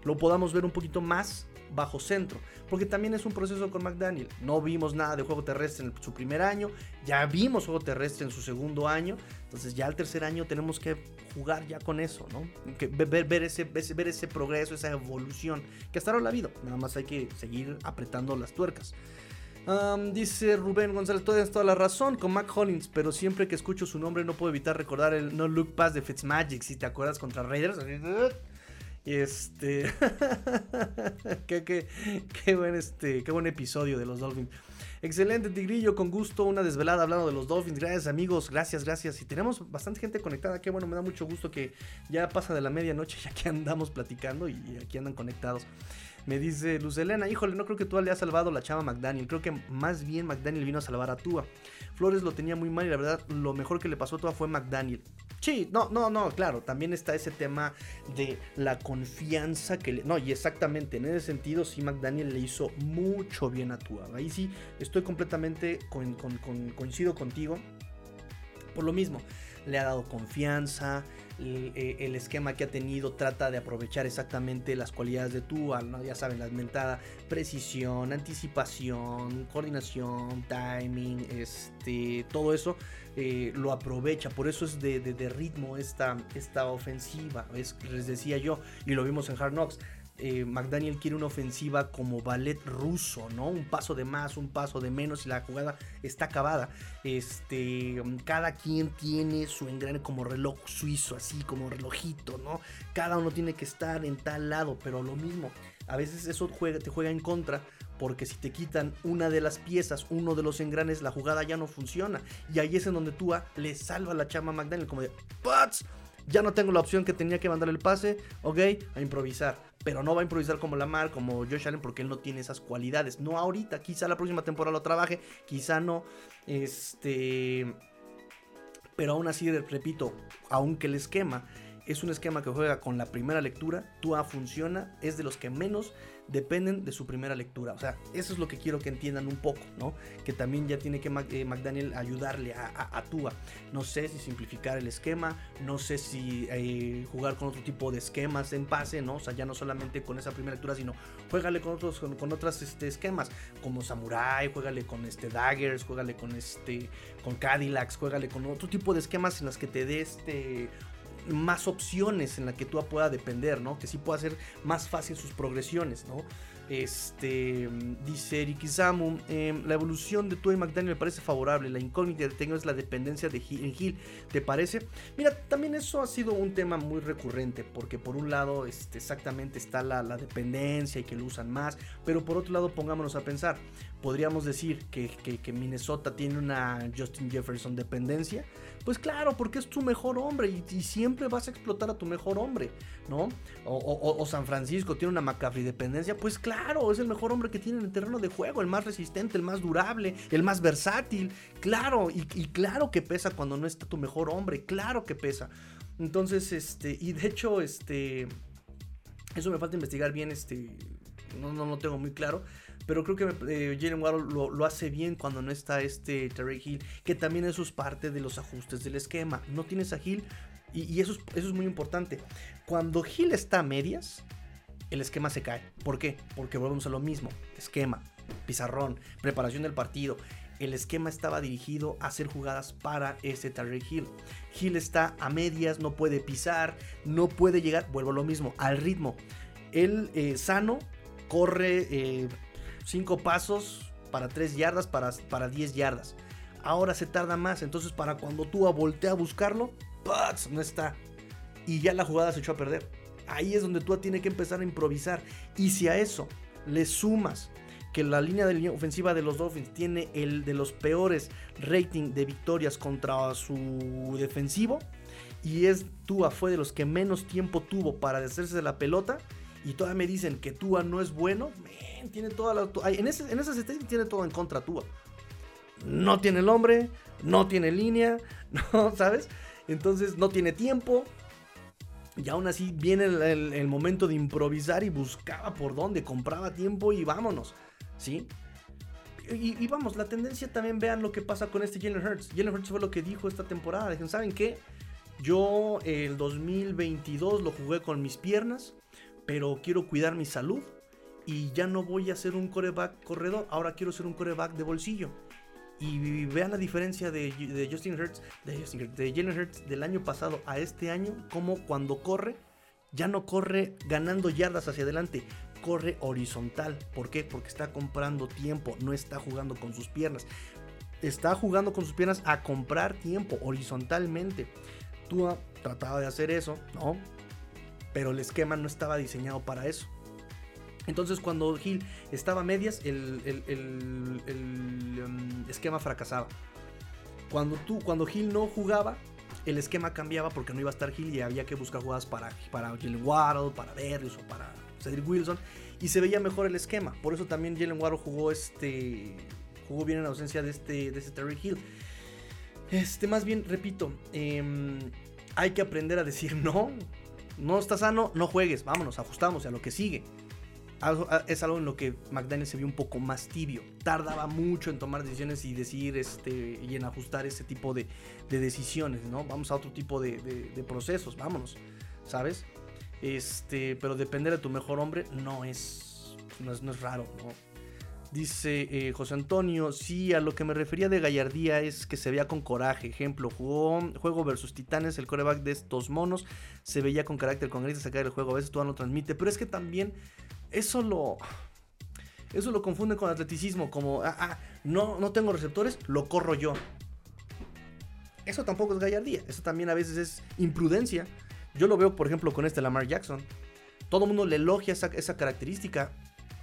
lo podamos ver un poquito más bajo centro. Porque también es un proceso con McDaniel. No vimos nada de juego terrestre en su primer año. Ya vimos juego terrestre en su segundo año. Entonces ya el tercer año tenemos que jugar ya con eso, ¿no? Que ver, ese, ver ese progreso, esa evolución que hasta ahora ha habido. Nada más hay que seguir apretando las tuercas. dice Rubén González, tienes toda la razón con Mac Hollins, pero siempre que escucho su nombre no puedo evitar recordar el No Look Pass de Fitzmagic, si te acuerdas contra Raiders. Este. *laughs* qué, qué, buen este. Qué buen episodio de los Dolphins. Excelente, Tigrillo, con gusto, una desvelada hablando de los Dolphins. Gracias, amigos, gracias, gracias. Y tenemos bastante gente conectada. Qué bueno, me da mucho gusto que ya pasa de la medianoche, *laughs* ya que andamos platicando y aquí andan conectados. Me dice Luz Elena, híjole, no creo que Tua le ha salvado la chava McDaniel. Creo que más bien McDaniel vino a salvar a Tua. Flores lo tenía muy mal y la verdad lo mejor que le pasó a Tua fue McDaniel. Sí, no, no, no, claro, también está ese tema de la confianza que le... No, y exactamente, en ese sentido sí McDaniel le hizo mucho bien a Tua. Ahí sí estoy completamente coincido contigo. Por lo mismo, le ha dado confianza, eh, el, esquema que ha tenido trata de aprovechar exactamente las cualidades de Tua, ¿no? ya saben, la mentada precisión, anticipación, coordinación, timing, este, todo eso eh, lo aprovecha, por eso es de, ritmo esta, esta ofensiva, es, les decía yo, y lo vimos en Hard Knocks, eh, McDaniel quiere una ofensiva como ballet ruso, ¿no? Un paso de más, un paso de menos y la jugada está acabada. Este, cada quien tiene su engrane como reloj suizo, así como relojito, ¿no? Cada uno tiene que estar en tal lado, pero lo mismo. A veces eso te juega en contra porque si te quitan una de las piezas, uno de los engranes, la jugada ya no funciona. Y ahí es en donde tú le salva la chama a McDaniel, como de, ¡Pats! Ya no tengo la opción que tenía que mandar el pase, ok, a improvisar pero no va a improvisar como Lamar, como Josh Allen, porque él no tiene esas cualidades. No ahorita, quizá la próxima temporada lo trabaje, quizá no. Este. Pero aún así, repito, aunque el esquema es un esquema que juega con la primera lectura, Tua funciona, es de los que menos dependen de su primera lectura. O sea, eso es lo que quiero que entiendan un poco, ¿no? Que también ya tiene que eh, McDaniel ayudarle a, Tua. No sé si simplificar el esquema, no sé si eh, jugar con otro tipo de esquemas en pase, ¿no? O sea, ya no solamente con esa primera lectura, sino juégale con otros, con, otras este, esquemas, como Samurai, juégale con este Daggers, juégale con este, con Cadillacs, juégale con otro tipo de esquemas en las que te dé este más opciones en la que tú pueda depender, ¿no? Que sí pueda hacer más fácil sus progresiones, ¿no? Este dice Rikizamu, eh, la evolución de Tua y McDaniel me parece favorable. La incógnita que tengo es la dependencia de Hill, en Hill. ¿Te parece? Mira, también eso ha sido un tema muy recurrente. Porque por un lado, este, exactamente está la, la dependencia y que lo usan más. Pero por otro lado, pongámonos a pensar. Podríamos decir que, que Minnesota tiene una Justin Jefferson dependencia. Pues claro, porque es tu mejor hombre y, siempre vas a explotar a tu mejor hombre, ¿no? O, San Francisco tiene una McCaffrey dependencia. Pues claro, es el mejor hombre que tiene en el terreno de juego, el más resistente, el más durable, el más versátil. Claro, y, y claro que pesa cuando no está tu mejor hombre, claro que pesa. Entonces, este, y de hecho, este, eso me falta investigar bien, este, no, no lo tengo muy claro. Pero creo que eh, Jalen lo, hace bien cuando no está este Terry Hill. Que también eso es parte de los ajustes del esquema. No tienes a Hill. Y, eso, es, eso es muy importante. Cuando Hill está a medias, el esquema se cae. ¿Por qué? Porque volvemos a lo mismo. Esquema, pizarrón, preparación del partido. El esquema estaba dirigido a hacer jugadas para ese Terry Hill. Hill está a medias, no puede pisar, no puede llegar, vuelvo a lo mismo, al ritmo. Él eh, sano, corre eh, 5 pasos para 3 yardas, para, para 10 yardas. Ahora se tarda más, entonces para cuando tú voltea a buscarlo, ¡pats! no está. Y ya la jugada se echó a perder. Ahí es donde tú tiene que empezar a improvisar. Y si a eso le sumas que la línea de línea ofensiva de los Dolphins tiene el de los peores rating de victorias contra su defensivo, y es Tua fue de los que menos tiempo tuvo para deshacerse de la pelota, y todavía me dicen que Tua no es bueno, tiene toda la. En, ese, en esas estadísticas tiene todo en contra Tua. No tiene el hombre, no tiene línea, *laughs* no, ¿sabes? Entonces no tiene tiempo. Y aún así viene el, momento de improvisar y buscaba por dónde, compraba tiempo y vámonos, ¿sí? Y, y, vamos, la tendencia también vean lo que pasa con este Jalen Hurts. Jalen Hurts fue lo que dijo esta temporada. Dijeron, ¿saben qué? Yo el 2022 lo jugué con mis piernas pero quiero cuidar mi salud y ya no voy a ser un coreback corredor, ahora quiero ser un coreback de bolsillo. Y vean la diferencia de, de Justin Hurts, de, Justin, de Jalen Hurts del año pasado a este año, como cuando corre, ya no corre ganando yardas hacia adelante, corre horizontal. ¿Por qué? Porque está comprando tiempo, no está jugando con sus piernas. Está jugando con sus piernas a comprar tiempo horizontalmente. Tú trataba de hacer eso, ¿no? Pero el esquema no estaba diseñado para eso. Entonces cuando Hill estaba a medias, el, el, el, um, esquema fracasaba. Cuando, tú, cuando Hill no jugaba, el esquema cambiaba porque no iba a estar Hill y había que buscar jugadas para, para Jalen Waddle, para Darius o para Cedric Wilson. Y se veía mejor el esquema. Por eso también Jalen Waddle jugó, este, jugó bien en ausencia de este, de este Terry Hill. Este, más bien, repito, eh, hay que aprender a decir *laughs* no no está sano, no juegues, vámonos, ajustamos a lo que sigue. Es algo en lo que McDaniel se vio un poco más tibio. Tardaba mucho en tomar decisiones y decir este, y en ajustar ese tipo de, de decisiones, ¿no? Vamos a otro tipo de, de, de, procesos, vámonos, ¿sabes? Este, pero depender de tu mejor hombre no es, no es, no es raro, ¿no? Dice eh, José Antonio, sí, a lo que me refería de gallardía es que se veía con coraje. Ejemplo, jugó juego versus Titanes, el coreback de estos monos se veía con carácter, con ganas de sacar el juego. A veces todo lo transmite, pero es que también eso lo... Eso lo confunde con atleticismo, como, ah, ah, no, no tengo receptores, lo corro yo. Eso tampoco es gallardía, eso también a veces es imprudencia. Yo lo veo, por ejemplo, con este Lamar Jackson. Todo el mundo le elogia esa, esa característica,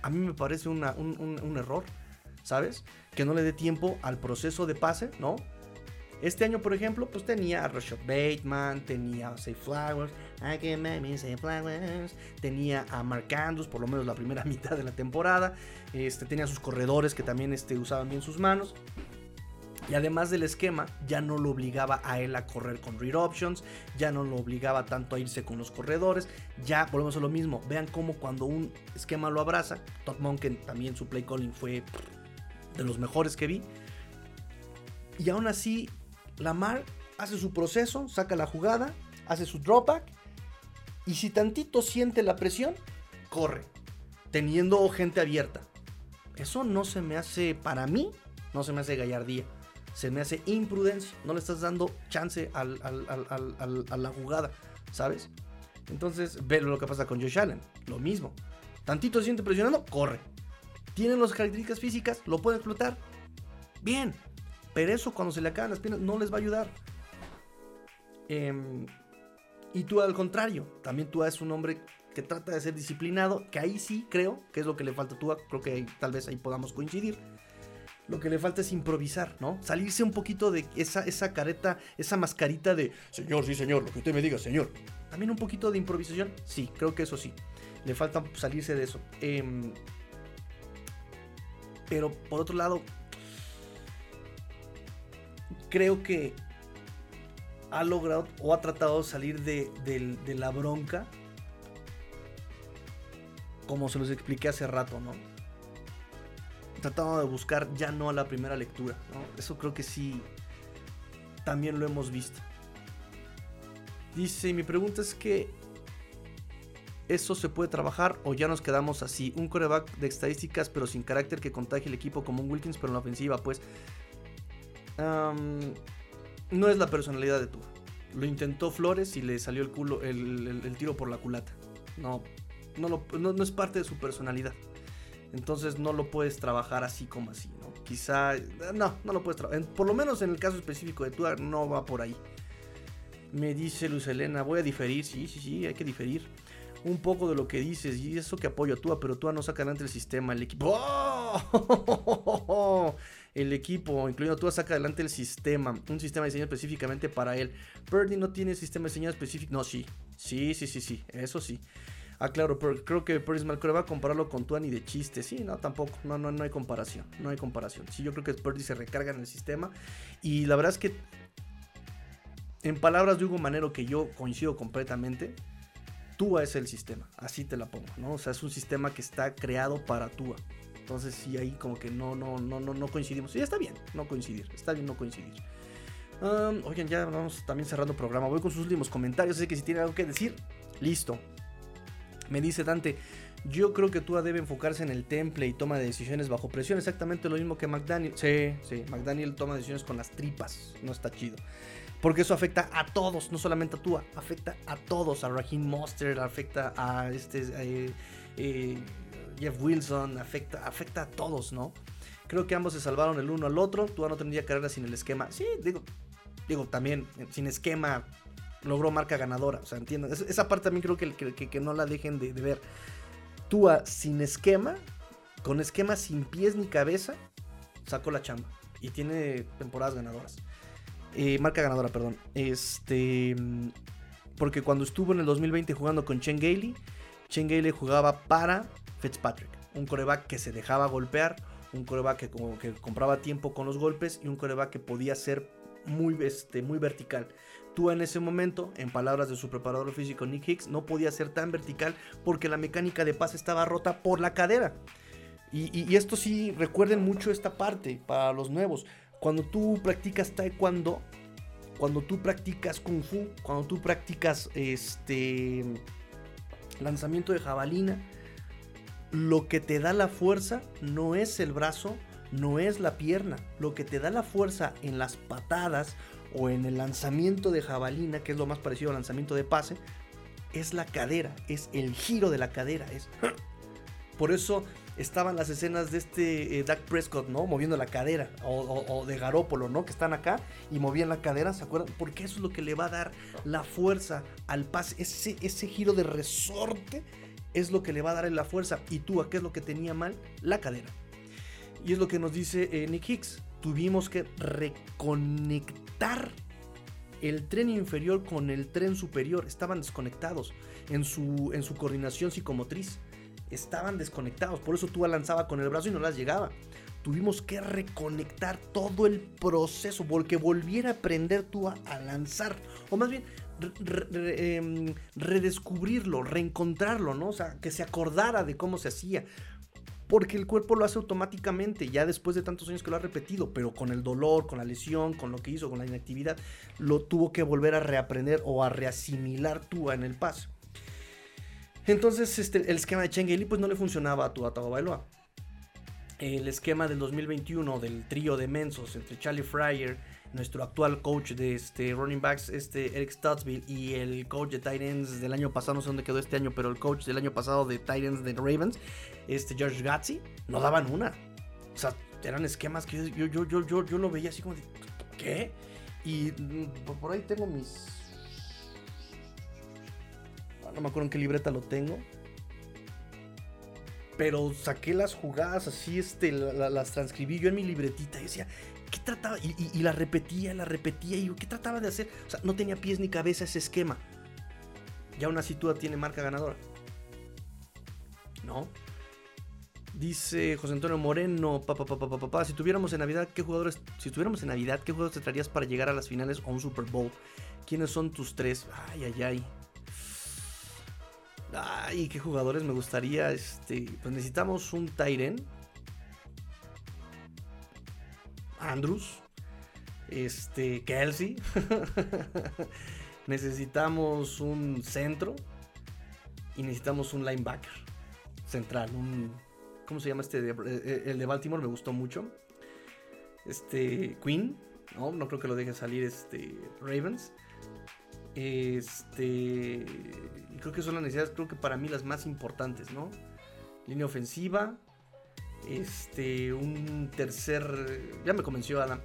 a mí me parece un, un, error, ¿sabes? Que no le dé tiempo al proceso de pase, ¿no? Este año, por ejemplo, pues tenía a Rashad Bateman, tenía a Say Flowers, I can make me say flowers, tenía a Mark Andrews, por lo menos la primera *laughs* mitad de la temporada, este, tenía a sus corredores que también este, usaban bien sus manos. Y además del esquema, ya no lo obligaba a él a correr con read options, ya no lo obligaba tanto a irse con los corredores, ya volvemos a lo mismo. Vean cómo cuando un esquema lo abraza, Todd Monken también su play calling fue de los mejores que vi. Y aún así, Lamar hace su proceso, saca la jugada, hace su dropback, y si tantito siente la presión, corre, teniendo gente abierta. Eso no se me hace, para mí, no se me hace gallardía se me hace imprudencia. No le estás dando chance a la jugada, ¿sabes? Entonces, ve lo que pasa con Josh Allen. Lo mismo. Tantito se siente presionando, corre. Tienen las características físicas, lo pueden explotar. Bien. Pero eso cuando se le acaban las piernas no les va a ayudar. Em, y tú al contrario, también tú eres un hombre que trata de ser disciplinado, que ahí sí creo que es lo que le falta a tú, creo que tal vez ahí podamos coincidir. Lo que le falta es improvisar, ¿no? Salirse un poquito de esa, esa careta, esa mascarita de, señor, sí, señor, lo que usted me diga, señor. También un poquito de improvisación, sí, creo que eso sí. Le falta salirse de eso. Em, pero por otro lado, creo que ha logrado o ha tratado de salir de, de la bronca, como se los expliqué hace rato, ¿no? Tratando de buscar ya no a la primera lectura. Eso creo que sí, también lo hemos visto. Dice, mi pregunta es que eso se puede trabajar o ya nos quedamos así. Un coreback de estadísticas pero sin carácter que contagie el equipo como un Wilkins pero en la ofensiva, pues no es la personalidad de tú. Lo intentó Flores y le salió el culo, el, tiro por la culata. No, no, no es parte de su personalidad. Entonces no lo puedes trabajar así como así, ¿no? Quizá, no, no lo puedes trabajar. Por lo menos en el caso específico de Tua no va por ahí. Me dice Luz Elena, voy a diferir, sí, sí, sí, hay que diferir. Un poco de lo que dices, y eso que apoyo a Tua, pero Tua no saca adelante el sistema, el equipo. ¡Oh! *laughs* El equipo, incluyendo Tua, saca adelante el sistema, un sistema diseñado específicamente para él. Purdy no tiene sistema diseñado específico, no, sí, sí, sí, sí, sí, eso sí. Ah, claro, pero creo que Purdy es mal va a compararlo con Tuani de chiste. Sí, no, tampoco. No, no, no hay comparación. No hay comparación. Sí, yo creo que Purdy se recarga en el sistema. Y la verdad es que, en palabras de Hugo Manero, que yo coincido completamente, Tua es el sistema. Así te la pongo, ¿no? O sea, es un sistema que está creado para Tua. Entonces, sí, ahí como que no, no, no, no, no coincidimos. Y está bien, no coincidir. Está bien no coincidir. oigan, ya vamos también cerrando el programa. Voy con sus últimos comentarios. Así que si tienen algo que decir, listo. Me dice Dante, yo creo que Tua debe enfocarse en el temple y toma de decisiones bajo presión, exactamente lo mismo que McDaniel. Sí, sí, McDaniel toma decisiones con las tripas, no está chido. Porque eso afecta a todos, no solamente a Tua, afecta a todos, a Raheem Monster, afecta a este eh, eh, Jeff Wilson, afecta, afecta a todos, ¿no? Creo que ambos se salvaron el uno al otro. Tua no tendría carrera sin el esquema. Sí, digo, digo también, sin esquema logró marca ganadora. O sea, entiendo. esa parte también creo que, que, no la dejen de, ver. Tua sin esquema, con esquema sin pies ni cabeza, sacó la chamba. Y tiene temporadas ganadoras. Eh, marca ganadora, perdón. Este. Porque cuando estuvo en el 2020 jugando con Chen Gailey, Chen Gailey jugaba para Fitzpatrick. Un coreback que se dejaba golpear, un coreback que, como que compraba tiempo con los golpes y un coreback que podía ser muy, este, muy vertical. Tú en ese momento, en palabras de su preparador físico Nick Hicks, no podía ser tan vertical porque la mecánica de pase estaba rota por la cadera. Y, esto sí, recuerden mucho esta parte para los nuevos. Cuando tú practicas taekwondo, cuando tú practicas kung fu, cuando tú practicas este lanzamiento de jabalina, lo que te da la fuerza no es el brazo, no es la pierna. Lo que te da la fuerza en las patadas o en el lanzamiento de jabalina, que es lo más parecido al lanzamiento de pase, es la cadera, es el giro de la cadera. Es... *clears throat* Por eso estaban las escenas de este eh, Dak Prescott, ¿no? Moviendo la cadera, o, de Garópolo, ¿no? Que están acá y movían la cadera, ¿se acuerdan? Porque eso es lo que le va a dar la fuerza al pase, ese, ese giro de resorte es lo que le va a dar la fuerza. ¿Y tú a qué es lo que tenía mal? La cadera. Y es lo que nos dice eh, Nick Hicks. Tuvimos que reconectar el tren inferior con el tren superior. Estaban desconectados en su, en su coordinación psicomotriz. Estaban desconectados. Por eso tú lanzaba con el brazo y no las llegaba. Tuvimos que reconectar todo el proceso. Porque volviera a aprender tú a, lanzar. O más bien, em, redescubrirlo, reencontrarlo, ¿no? O sea, que se acordara de cómo se hacía porque el cuerpo lo hace automáticamente, ya después de tantos años que lo ha repetido, pero con el dolor, con la lesión, con lo que hizo, con la inactividad, lo tuvo que volver a reaprender o a reasimilar tú en el paso. Entonces, este, el esquema de Chengeli pues no le funcionaba a tu Bailoa. El esquema del 2021 del trío de mensos entre Charlie Fryer, nuestro actual coach de este running backs, este Eric Stutzville, y el coach de Titans del año pasado, no sé dónde quedó este año, pero el coach del año pasado de Titans de Ravens, este George Gatzi, no daban una. O sea, eran esquemas que yo, yo, yo, yo, yo lo veía así como de, ¿qué? Y mm, por ahí tengo mis... Ah, no me acuerdo en qué libreta lo tengo. Pero saqué las jugadas así, este, las transcribí yo en mi libretita y decía, ¿qué trataba? Y, la repetía, la repetía. Y ¿qué trataba de hacer? O sea, no tenía pies ni cabeza ese esquema. Y aún así tú tiene marca ganadora. ¿No? Dice José Antonio Moreno, papá, si tuviéramos en Navidad, ¿qué jugadores, si tuviéramos en Navidad, qué jugadores te traerías para llegar a las finales o un Super Bowl? ¿Quiénes son tus tres? Ay, ay, ay. Ay, qué jugadores me gustaría, este, pues necesitamos un Tyren. Andrews, este, Kelsey. *laughs* necesitamos un centro y necesitamos un linebacker central, un ¿Cómo se llama este? Eh, eh, el de Baltimore me gustó mucho. Este. Queen. No, no creo que lo deje salir este. Ravens. Este. Creo que son las necesidades, creo que para mí las más importantes, ¿no? Línea ofensiva. Este. Un tercer. Ya me convenció Adam.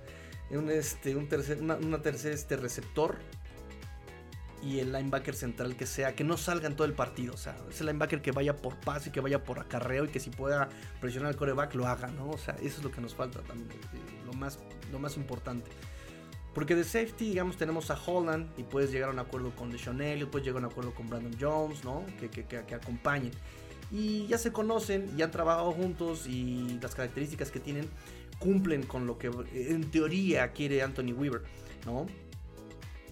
Un, este, un tercer, una, una este, receptor y el linebacker central que sea, que no salga en todo el partido. O sea, ese linebacker que vaya por pase, que vaya por acarreo y que si pueda presionar al coreback lo haga, ¿no? O sea, eso es lo que nos falta también, eh, lo, más, lo más importante. Porque de safety, digamos, tenemos a Holland y puedes llegar a un acuerdo con Deshaun Elliott, puedes llegar a un acuerdo con Brandon Jones, ¿no? Que, que, que, que acompañen. Y ya se conocen, ya han trabajado juntos y las características que tienen cumplen con lo que en teoría quiere Anthony Weaver, ¿no?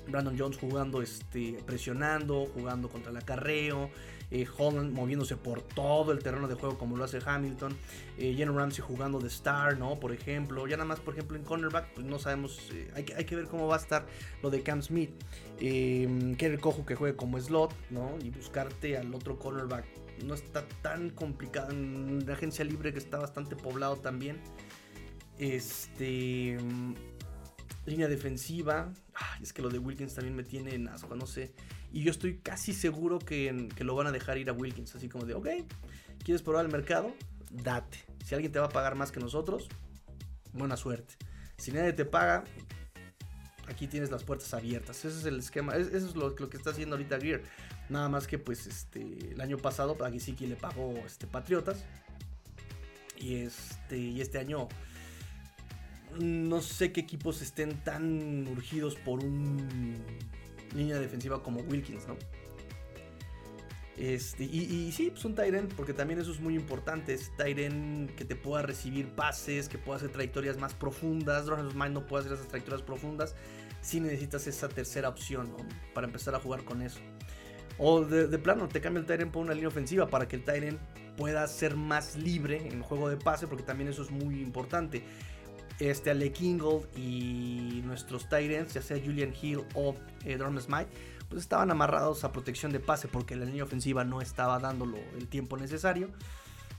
Brandon Jones jugando, este, presionando, jugando contra el acarreo. Eh, Holland moviéndose por todo el terreno de juego como lo hace Hamilton. Eh, Ramsey jugando de star, ¿no? Por ejemplo. Ya nada más, por ejemplo, en cornerback, pues no sabemos. Eh, hay, que, hay, que, ver cómo va a estar lo de Cam Smith. Eh, el cojo que juegue como slot, ¿no? Y buscarte al otro cornerback. No está tan complicado. La agencia libre que está bastante poblado también. Este línea defensiva. es que lo de Wilkins también me tiene en asco, no sé. Y yo estoy casi seguro que, que, lo van a dejar ir a Wilkins. Así como de, ok, ¿quieres probar el mercado? Date. Si alguien te va a pagar más que nosotros, buena suerte. Si nadie te paga, aquí tienes las puertas abiertas. Ese es el esquema. Eso es lo, que está haciendo ahorita Gear. Nada más que pues este el año pasado a Gisiki le pagó este Patriotas. Y este, y este año no sé qué equipos estén tan urgidos por un línea defensiva como Wilkins, ¿no? Este, y, sí, pues un Tyren, porque también eso es muy importante. Es Tyren que te pueda recibir pases, que pueda hacer trayectorias más profundas. Ronald Mind no puede hacer esas trayectorias profundas. Si necesitas esa tercera opción. Para empezar a jugar con eso. O de, plano, te cambia el Tyren por una línea ofensiva para que el Tyren pueda ser más libre en el juego de pase, porque también eso es muy importante este, Ale Kingold y nuestros Titans, ya sea Julian Hill o eh, Smite, pues estaban amarrados a protección de pase porque la línea ofensiva no estaba dándolo el tiempo necesario.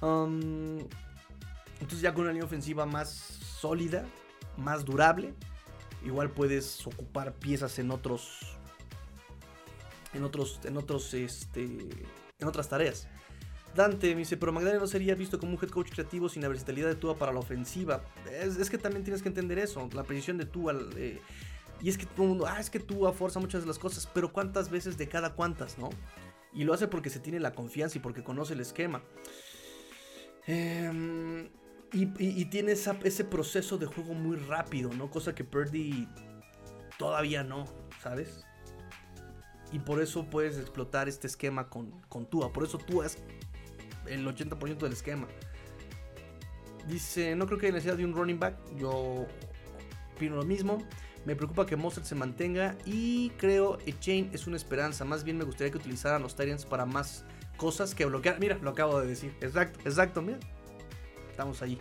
Um, entonces ya con una línea ofensiva más sólida, más durable, igual puedes ocupar piezas en otros en otros en otros este en otras tareas. Dante me dice, pero Magdalena no sería visto como un head coach creativo sin la versatilidad de Tua para la ofensiva. Es, que también tienes que entender eso, la precisión de Tua. Eh, y es que todo el mundo, ah, es que Tua fuerza muchas de las cosas, pero ¿cuántas veces de cada cuántas, no? Y lo hace porque se tiene la confianza y porque conoce el esquema. Em, y, tiene ese proceso de juego muy rápido, ¿no? Cosa que Purdy todavía no, ¿sabes? Y por eso puedes explotar este esquema con, con Tua. Por eso Tua es el 80% del esquema. Dice, no creo que haya necesidad de un running back. Yo opino lo mismo. Me preocupa que Mozart se mantenga y creo que Chain es una esperanza. Más bien me gustaría que utilizaran los Tyrants para más cosas que bloquear. Mira, lo acabo de decir. Exacto, exacto, mira. Estamos ahí.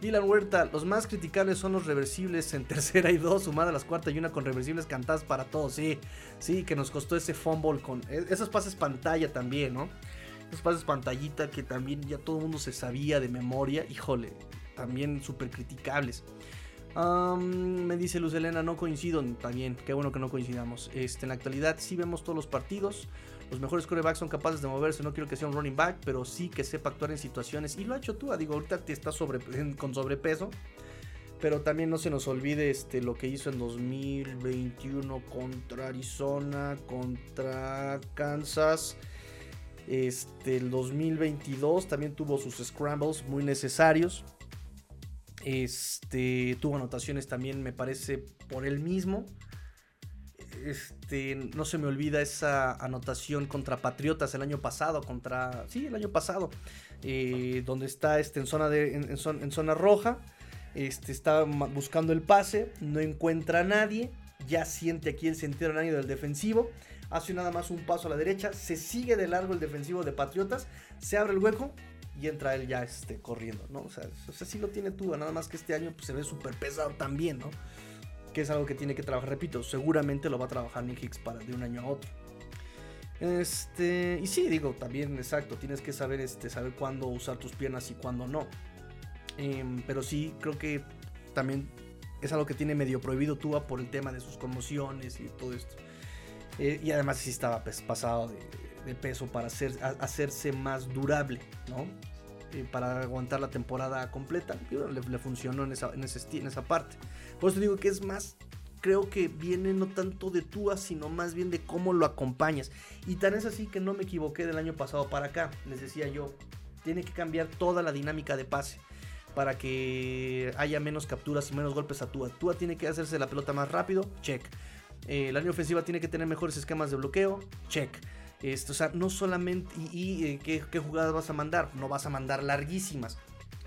Dylan Huerta, los más criticables son los reversibles en *laughs* tercera y dos, sumada a las cuarta y una con reversibles cantadas para todos. Sí, sí, que nos costó ese fumble con e-, esos pases pantalla también, ¿no? Esos pases pantallita que también ya todo el mundo se sabía de memoria. Híjole, también súper criticables. me dice Luz Elena, no coincido. Está bien, qué bueno que no coincidamos. Este, en la actualidad sí vemos todos los partidos. Los mejores corebacks son capaces de moverse. No quiero que sea un running back, pero sí que sepa actuar en situaciones. Y lo ha hecho tú. Digo, ahorita te está con sobrepeso. Pero también no se nos olvide este, lo que hizo en 2021 contra Arizona, contra Kansas. Este, el 2022 también tuvo sus scrambles muy necesarios. Este, tuvo anotaciones también, me parece, por él mismo. Este, no se me olvida esa anotación contra Patriotas el año pasado, contra, sí, el año pasado, eh, donde está este, en, zona de, en, zona, roja, este, está buscando el pase, no encuentra a nadie, ya siente aquí el sentido año del defensivo, hace nada más un paso a la derecha, se sigue de largo el defensivo de Patriotas, se abre el hueco y entra él ya este, corriendo, ¿no? O sea, o sí lo tiene tú, nada más que este año pues, se ve súper pesado también, ¿no? Que es algo que tiene que trabajar, repito, seguramente lo va a trabajar Nick Hicks para de un año a otro. Este, y sí, digo, también, exacto, tienes que saber, este, saber cuándo usar tus piernas y cuándo no. Em, pero sí, creo que también es algo que tiene medio prohibido Tua por el tema de sus conmociones y todo esto. Eh, y además sí estaba pues, pasado de, de peso para hacer, hacerse más durable, ¿no? Eh, para aguantar la temporada completa. Le, funcionó en esa, en, en esa parte. Por eso digo que es más, creo que viene no tanto de Tua, sino más bien de cómo lo acompañas. Y tan es así que no me equivoqué del año pasado para acá. Les decía yo, tiene que cambiar toda la dinámica de pase para que haya menos capturas y menos golpes a Tua. Tua tiene que hacerse la pelota más rápido, check. Eh, la línea ofensiva tiene que tener mejores esquemas de bloqueo, check. Esto, o sea, no solamente. ¿Y, eh, ¿qué, jugadas vas a mandar? No vas a mandar larguísimas.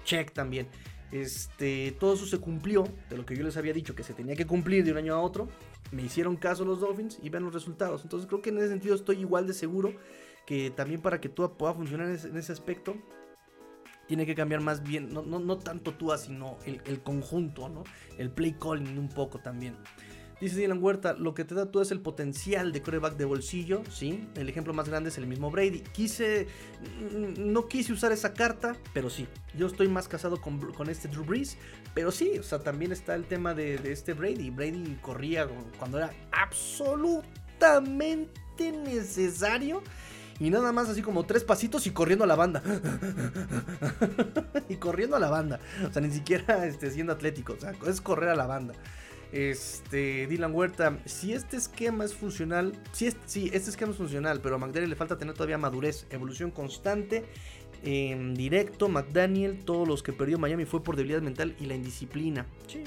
Check también. Este, todo eso se cumplió de lo que yo les había dicho que se tenía que cumplir de un año a otro. Me hicieron caso los Dolphins y ven los resultados. Entonces creo que en ese sentido estoy igual de seguro que también para que todo pueda funcionar en ese, aspecto, tiene que cambiar más bien, no, no, tanto tú, sino el, el, conjunto, ¿no? El play calling un poco también. Dice Dylan Huerta, lo que te da tú es el potencial de coreback de bolsillo, ¿sí? El ejemplo más grande es el mismo Brady. Quise, no quise usar esa carta, pero sí. Yo estoy más casado con, este Drew Brees, pero sí, o sea, también está el tema de, este Brady. Brady corría cuando era absolutamente necesario. Y nada más así como tres pasitos y corriendo a la banda. *laughs* y corriendo a la banda. O sea, ni siquiera este, siendo atlético. O sea, es correr a la banda. Este, Dylan Huerta, si este esquema es funcional, si sí, este esquema es funcional, pero a McDaniel le falta tener todavía madurez, evolución constante, en directo, McDaniel, todos los que perdió Miami fue por debilidad mental y la indisciplina. Sí.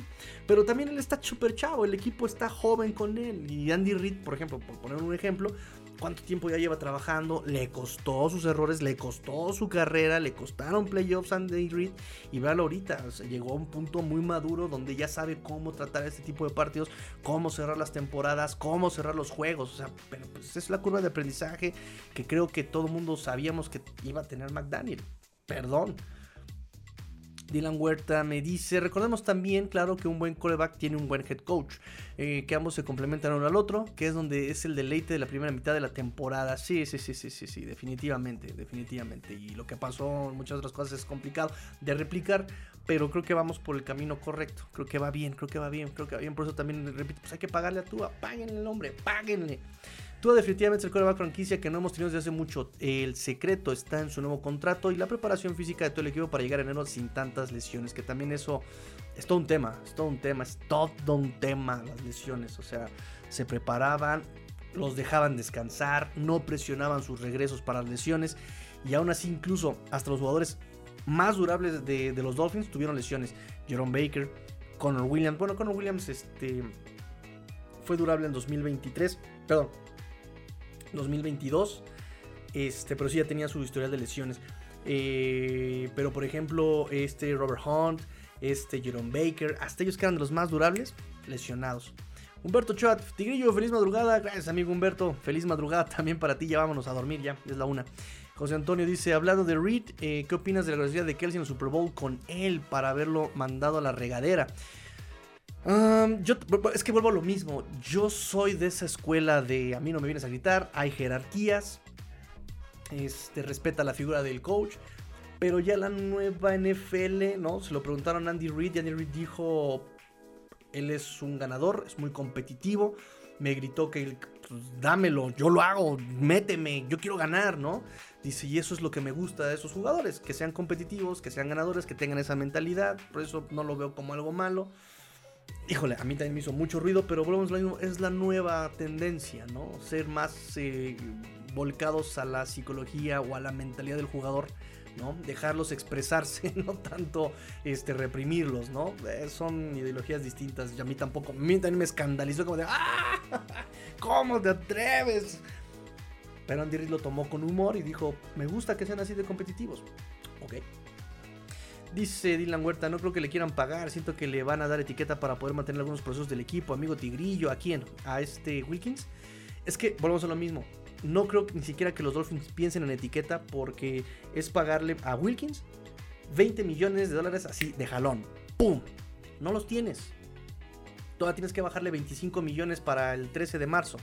Pero también él está súper chavo, el equipo está joven con él. Y Andy Reid, por ejemplo, por poner un ejemplo, cuánto tiempo ya lleva trabajando, le costó sus errores, le costó su carrera, le costaron playoffs a Andy Reid y véalo ahorita, llegó a un punto muy maduro donde ya sabe cómo tratar este tipo de partidos, cómo cerrar las temporadas, cómo cerrar los juegos, o sea, pero pues es la curva de aprendizaje que creo que todo mundo sabíamos que iba a tener McDaniel. Perdón, Dylan Huerta me dice, recordemos también, claro, que un buen coreback tiene un buen head coach, eh, que ambos se complementan uno al otro, que es donde es el deleite de la primera mitad de la temporada. Sí, sí, sí, sí, sí, sí, definitivamente, definitivamente. Y lo que pasó en muchas otras cosas es complicado de replicar, pero creo que vamos por el camino correcto. Creo que va bien, creo que va bien, creo que va bien. Por eso también repito, pues hay que pagarle a Tua, páguenle el hombre, páguenle. Tua definitivamente es el coreback franquicia que no hemos tenido desde hace mucho. El secreto está en su nuevo contrato y la preparación física de todo el equipo para llegar a enero sin tantas lesiones. Que también eso es todo un tema, es todo un tema, es todo un tema las lesiones. O sea, se preparaban, los dejaban descansar, no presionaban sus regresos para las lesiones. Y aún así, incluso hasta los jugadores más durables de, de los Dolphins tuvieron lesiones. Jerome Baker, Connor Williams. Bueno, Connor Williams este, fue durable en 2023. Perdón, 2022. Este, pero sí ya tenía su historial de lesiones. Eh, pero por ejemplo, este Robert Hunt, este Jerome Baker, hasta ellos que eran de los más durables, lesionados. Humberto Chat, Tigrillo, feliz madrugada. Gracias, amigo Humberto. Feliz madrugada *laughs* también para ti. Ya vámonos a dormir, ya, es la una. José Antonio dice: Hablando de Reed, eh, ¿qué opinas de la grosería de Kelsey en el Super Bowl con él para haberlo mandado a la regadera? Yo, es que vuelvo a lo mismo. Yo soy de esa escuela de a mí no me vienes a gritar, hay jerarquías, este, respeta la figura del coach. Pero ya la nueva NFL, ¿no? Se lo preguntaron a Andy Reid y Andy Reid dijo, Él es un ganador, es muy competitivo. Me gritó que pues, dámelo, yo lo hago, méteme, yo quiero ganar, ¿no? Dice, y eso es lo que me gusta de esos jugadores, que sean competitivos, que sean ganadores, que tengan esa mentalidad. Por eso no lo veo como algo malo. Híjole, a mí también me hizo mucho ruido, pero volvemos lo mismo, es la nueva tendencia, ¿no? Ser más eh, volcados a la psicología o a la mentalidad del jugador ¿no? Dejarlos expresarse, *laughs* no tanto este, reprimirlos, ¿no? Eh, son ideologías distintas y a mí tampoco, a mí también me escandalizó como de, ¡ah! *laughs* ¿Cómo te atreves? Pero Andy Reid lo tomó con humor y dijo, me gusta que sean así de competitivos. Ok. Dice Dylan Huerta, no creo que le quieran pagar, siento que le van a dar etiqueta para poder mantener algunos procesos del equipo. Amigo Tigrillo, ¿a quién? ¿A este Wilkins? Es que volvemos a lo mismo no creo ni siquiera que los Dolphins piensen en etiqueta porque es pagarle a Wilkins 20 millones de dólares así de jalón. ¡Pum! No los tienes. Todavía tienes que bajarle 25 millones para el 13 de marzo.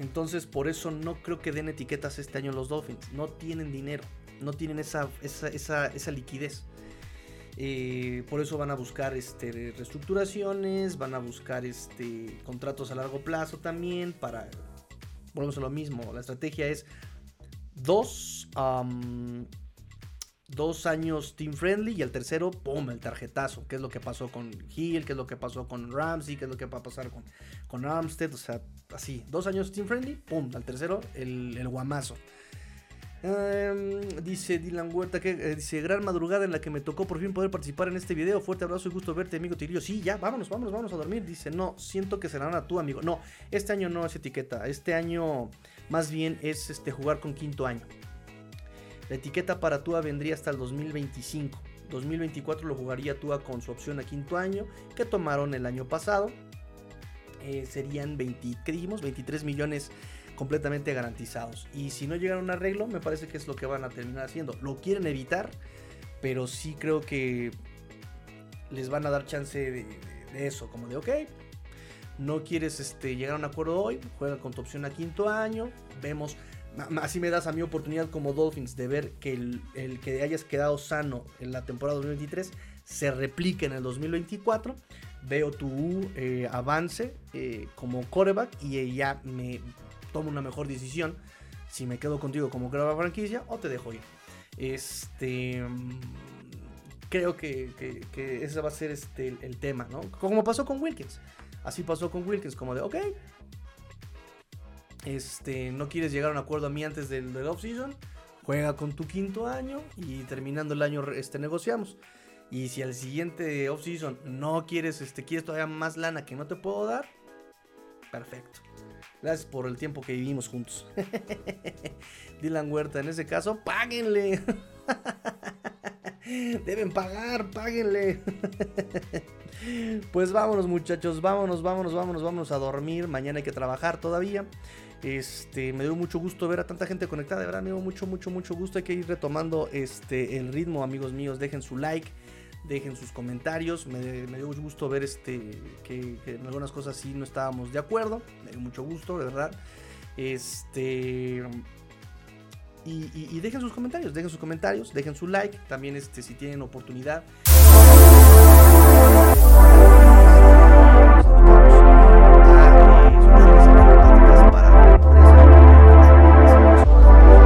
Entonces por eso no creo que den etiquetas este año los Dolphins. No tienen dinero. No tienen esa, esa, liquidez. Eh, por eso van a buscar este, reestructuraciones, van a buscar este, contratos a largo plazo también para volvemos a lo mismo. La estrategia es dos, dos años team friendly y el tercero, ¡pum! El tarjetazo. ¿Qué es lo que pasó con Hill? ¿Qué es lo que pasó con Ramsey? ¿Qué es lo que va a pasar con, con Armstead? O sea, así. Dos años team friendly, ¡pum! Al tercero, el, el guamazo. Em, dice Dylan Huerta que eh, dice gran madrugada en la que me tocó por fin poder participar en este video. Fuerte abrazo y gusto verte, amigo Tirillo. Sí, ya, vámonos, vámonos, vámonos a dormir. Dice, no, siento que serán a tu amigo. No, este año no es etiqueta. Este año más bien es este jugar con quinto año. La etiqueta para Tua vendría hasta el 2025. 2024 lo jugaría Tua con su opción a quinto año que tomaron el año pasado. Eh, serían 20, ¿qué dijimos? 23 millones completamente garantizados. Y si no llegan a un arreglo, me parece que es lo que van a terminar haciendo. Lo quieren evitar, pero sí creo que les van a dar chance de, eso, como de, ok, no quieres este, llegar a un acuerdo hoy, juega con tu opción a quinto año, vemos, así me das a mi oportunidad como Dolphins de ver que el, que hayas quedado sano en la temporada 2023 se replique en el 2024 veo tu eh, avance eh, como coreback y ya me tomo una mejor decisión si me quedo contigo como la franquicia o te dejo ir. Este. Creo que, ese va a ser este, el, tema, ¿no? Como pasó con Wilkins. Así pasó con Wilkins, como de, ok. Este, no quieres llegar a un acuerdo a mí antes del, del off-season. Juega con tu quinto año y terminando el año este, negociamos. Y si al siguiente off-season no quieres, este, quieres todavía más lana que no te puedo dar, perfecto. Gracias por el tiempo que vivimos juntos. *laughs* Dylan Huerta, en ese caso, páguenle. *laughs* Deben pagar, páguenle. *laughs* pues vámonos, muchachos, vámonos, vámonos, vámonos, vámonos a dormir. Mañana hay que trabajar todavía. Este, me dio mucho gusto ver a tanta gente conectada, de verdad, me dio mucho, mucho, mucho gusto. Hay que ir retomando este, el ritmo, amigos míos. Dejen su like, dejen sus comentarios. Me, dio mucho gusto ver este, que, en algunas cosas sí no estábamos de acuerdo. Me dio mucho gusto, de verdad. Este. Y, dejen sus comentarios, dejen sus comentarios, dejen su like. También este, si tienen oportunidad.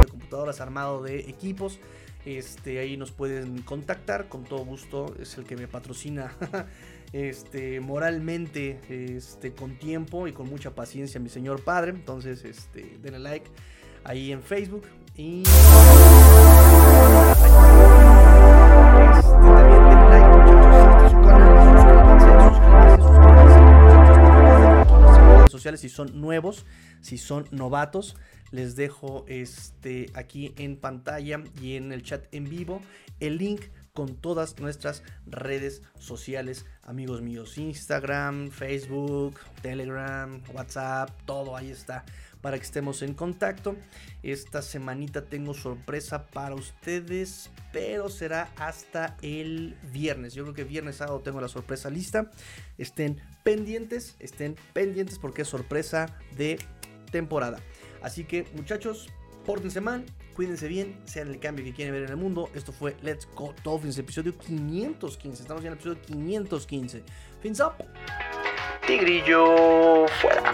computadoras armado de equipos este, ahí nos pueden contactar, con todo gusto, es el que me patrocina *laughs* este, moralmente, este, con tiempo y con mucha paciencia, mi señor padre. Entonces, este, denle like ahí en Facebook. Y este, también denle like, muchachos, canal, suscríbanse, suscríbanse, suscríbanse, sociales si son nuevos, si son novatos les dejo este, aquí en pantalla y en el chat en vivo el link con todas nuestras redes sociales, amigos míos, Instagram, Facebook, Telegram, WhatsApp, todo ahí está para que estemos en contacto. Esta semanita tengo sorpresa para ustedes, pero será hasta el viernes. Yo creo que viernes sábado tengo la sorpresa lista. Estén pendientes, estén pendientes porque es sorpresa de temporada. Así que muchachos, pórtense mal, Cuídense bien, sean el cambio que quieren ver en el mundo. Esto fue Let's Go Dolphins, episodio 515. Estamos en el episodio 515. Fins up. Tigrillo fuera.